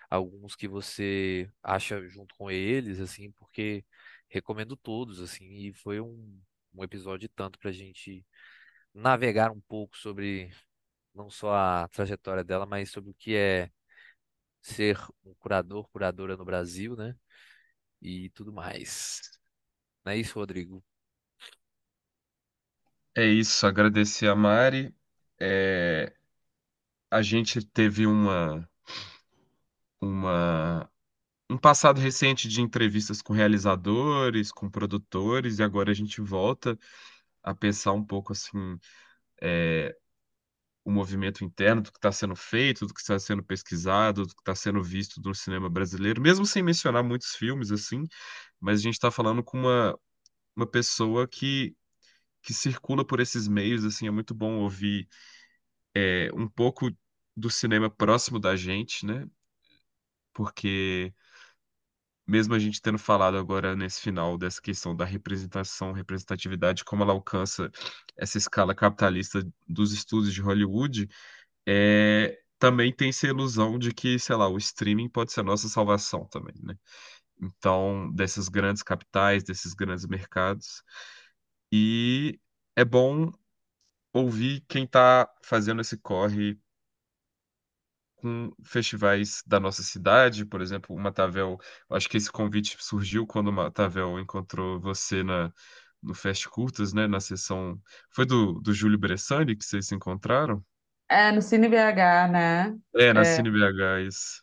alguns que você acha junto com eles, assim, porque recomendo todos, assim, e foi um, um episódio tanto pra gente navegar um pouco sobre não só a trajetória dela, mas sobre o que é ser um curador, curadora no Brasil, né? E tudo mais. Não é isso, Rodrigo? É isso, agradecer a Mari. É, a gente teve uma, uma, um passado recente de entrevistas com realizadores, com produtores, e agora a gente volta a pensar um pouco assim, é, o movimento interno do que está sendo feito, do que está sendo pesquisado, do que está sendo visto no cinema brasileiro, mesmo sem mencionar muitos filmes assim, mas a gente está falando com uma, uma pessoa que, que circula por esses meios, assim, é muito bom ouvir é, um pouco do cinema próximo da gente, né? Porque mesmo a gente tendo falado agora nesse final dessa questão da representação, representatividade, como ela alcança essa escala capitalista dos estúdios de Hollywood, é, também tem essa ilusão de que, sei lá, o streaming pode ser a nossa salvação também, né? Então, dessas grandes capitais, desses grandes mercados. E é bom ouvir quem está fazendo esse corre com festivais da nossa cidade, por exemplo, o Matavel. eu Acho que esse convite surgiu quando o Matavel encontrou você na, no Fest Curtas, né? Na sessão. Foi do, do Júlio Bressani que vocês se encontraram? É, no Cine BH, né? É, na É, Cine BH, isso.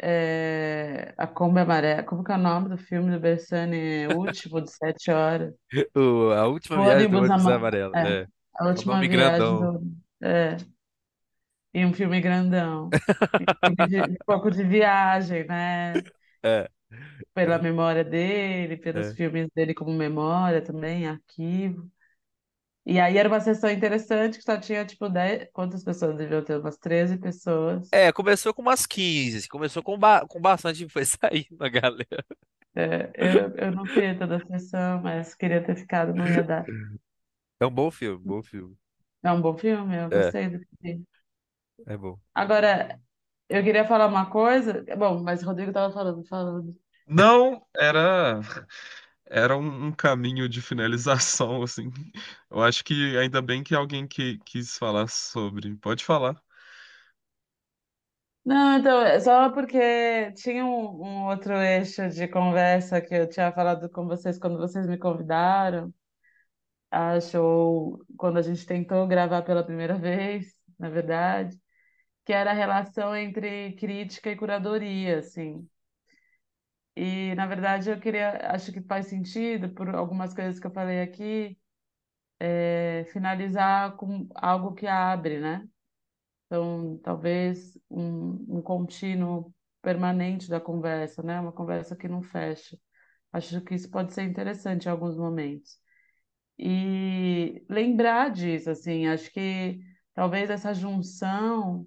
é, A Kombi Amarela. Como que é o nome do filme do Bersani? O Último, de sete horas. *laughs* O- a última O viagem do ônibus ônibus ama... amarelo. é, É. a É um última nome viagem grandão. do... É, e um filme grandão. Um pouco de viagem, né? É, Pela memória dele, pelos é. filmes dele como memória também, arquivo. E aí era uma sessão interessante que só tinha, tipo, 10... Quantas pessoas deviam ter? Umas 13 pessoas. É, começou com umas 15, começou com, ba com bastante, foi *laughs* saindo a galera. É, eu, eu não queria toda a sessão, mas queria ter ficado, não ia dar. É um bom filme, bom filme. É um bom filme, eu É, gostei do filme. É bom. Agora, eu queria falar uma coisa. Bom, mas o Rodrigo estava falando, falando. Não, era. Era um, um caminho de finalização, assim. Eu acho que ainda bem que alguém que quis falar sobre. Pode falar. Não, então, é só porque tinha um, um outro eixo de conversa que eu tinha falado com vocês quando vocês me convidaram, acho, ou quando a gente tentou gravar pela primeira vez, na verdade, que era a relação entre crítica e curadoria, assim. E, na verdade, eu queria, acho que faz sentido, por algumas coisas que eu falei aqui, é, finalizar com algo que abre, né? Então, talvez um, um contínuo permanente da conversa, né? Uma conversa que não fecha. Acho que isso pode ser interessante em alguns momentos. e lembrar disso, assim, acho que talvez essa junção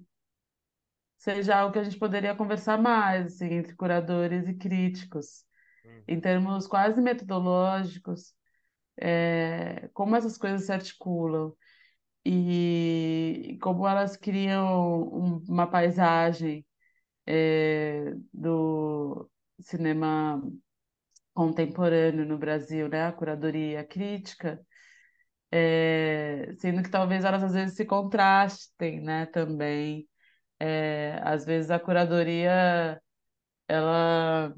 seja algo que a gente poderia conversar mais, assim, entre curadores e críticos, em termos quase metodológicos, é, como essas coisas se articulam e como elas criam um- uma paisagem é, do cinema contemporâneo no Brasil, né? A curadoria a crítica, é, sendo que talvez elas às vezes se contrastem, né? Também, É, às vezes a curadoria ela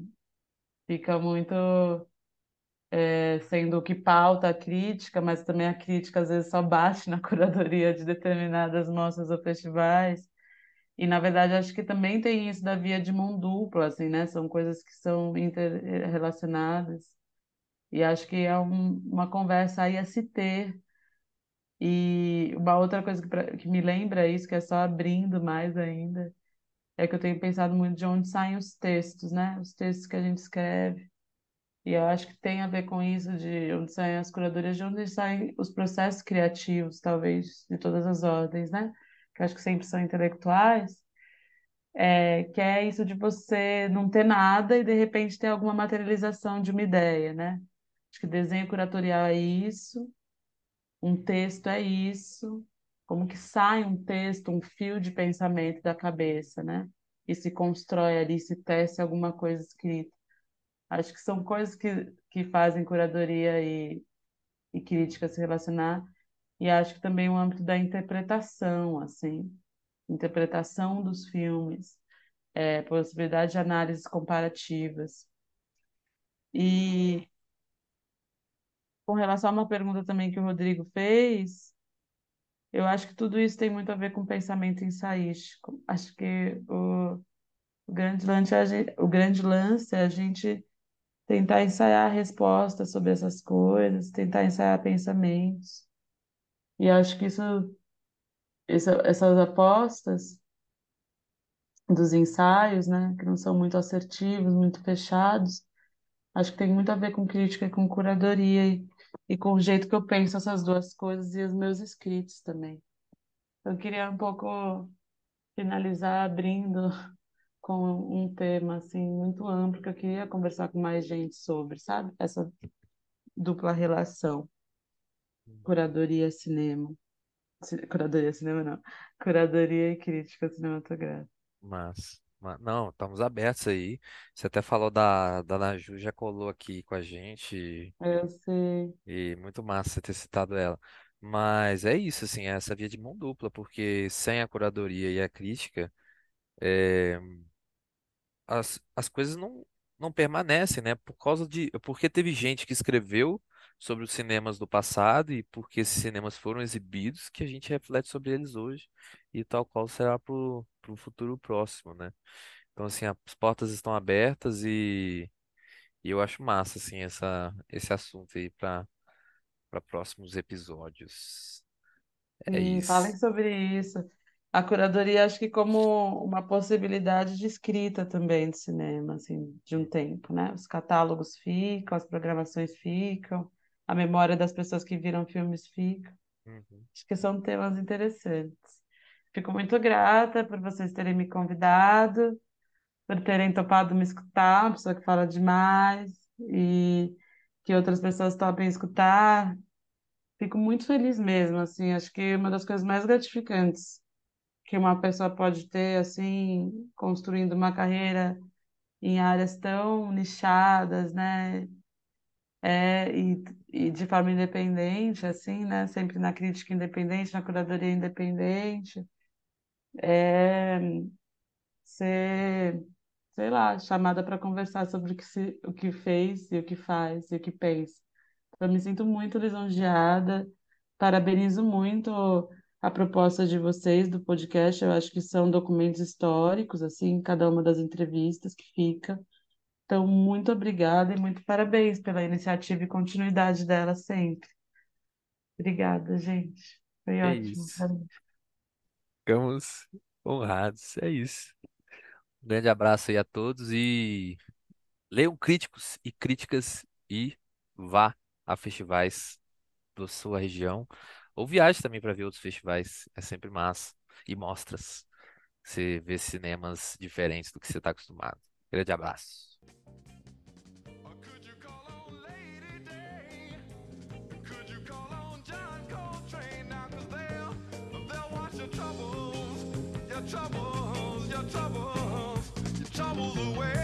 fica muito é, sendo o que pauta a crítica, mas também a crítica às vezes só bate na *laughs* curadoria de determinadas mostras ou festivais. E na verdade acho que também tem isso da via de mão dupla, assim, né? São coisas que são interrelacionadas. E acho que é um- uma conversa aí a se ter. E uma outra coisa que, pra- que me lembra isso, que é só abrindo mais ainda, é que eu tenho pensado muito de onde saem os textos, né? Os textos que a gente escreve. E eu acho que tem a ver com isso, de onde saem as curadorias, de onde saem os processos criativos, talvez, de todas as ordens, né? Que eu acho que sempre são intelectuais. É, que é isso de você não ter nada e de repente ter alguma materialização de uma ideia, né? Acho que desenho curatorial é isso, um texto é isso, como que sai um texto, um fio de pensamento da cabeça, né? E se constrói ali, se tece alguma coisa escrita. Acho que são coisas que, que fazem curadoria e, e crítica se relacionar, e acho que também o âmbito da interpretação, assim, interpretação dos filmes, é, possibilidade de análises comparativas. E com relação a uma pergunta também que o Rodrigo fez, eu acho que tudo isso tem muito a ver com pensamento ensaístico. Acho que o, o grande lance, é a gente, o grande lance é a gente tentar ensaiar respostas sobre essas coisas, tentar ensaiar pensamentos. E acho que isso, essa- essas apostas dos ensaios, né, que não são muito assertivos, muito fechados, acho que tem muito a ver com crítica e com curadoria e, e com o jeito que eu penso essas duas coisas e os meus escritos também. Eu queria um pouco finalizar abrindo *laughs* com um tema assim muito amplo que eu queria conversar com mais gente sobre, sabe? Essa dupla relação, curadoria cinema. Ci- Curadoria cinema não. Curadoria e crítica cinematográfica. Mas, mas não, estamos abertos aí. Você até falou da, da Naju, já colou aqui com a gente Eu sei. e muito massa você ter citado ela. Mas é isso, assim, é essa via de mão dupla, porque sem a curadoria e a crítica, é, as, as coisas não, não permanecem, né? Por causa de, porque teve gente que escreveu sobre os cinemas do passado e porque esses cinemas foram exibidos, que a gente reflete sobre eles hoje e tal qual será para o futuro próximo, né? Então, assim, as portas estão abertas e, e eu acho massa, assim, essa, esse assunto aí para próximos episódios. É Sim, falem isso. sobre isso. A curadoria, acho que como uma possibilidade de escrita também de cinema, assim, de um tempo, né? Os catálogos ficam, as programações ficam, a memória das pessoas que viram filmes fica. Uhum. Acho que são temas interessantes. Fico muito grata por vocês terem me convidado, por terem topado me escutar, uma pessoa que fala demais, e que outras pessoas topem escutar. Fico muito feliz mesmo, assim, acho que uma das coisas mais gratificantes que uma pessoa pode ter, assim, construindo uma carreira em áreas tão nichadas, né? É, e, e de forma independente, assim, né? Sempre na crítica independente, na curadoria independente, é ser, sei lá, chamada para conversar sobre o que, se, o que fez e o que faz e o que pensa. Eu me sinto muito lisonjeada, parabenizo muito a proposta de vocês do podcast. Eu acho que são documentos históricos, assim, cada uma das entrevistas que fica. Então, muito obrigada e muito parabéns pela iniciativa e continuidade dela sempre. Obrigada, gente. Foi É ótimo. isso. Ficamos honrados. É isso. Um grande abraço aí a todos e leiam críticos e críticas e vá a festivais. da sua região. Ou viaje também para ver outros festivais, é sempre massa. E mostras. Você vê cinemas diferentes do que você está acostumado. Grande abraço. Troubles, your troubles, your troubles away.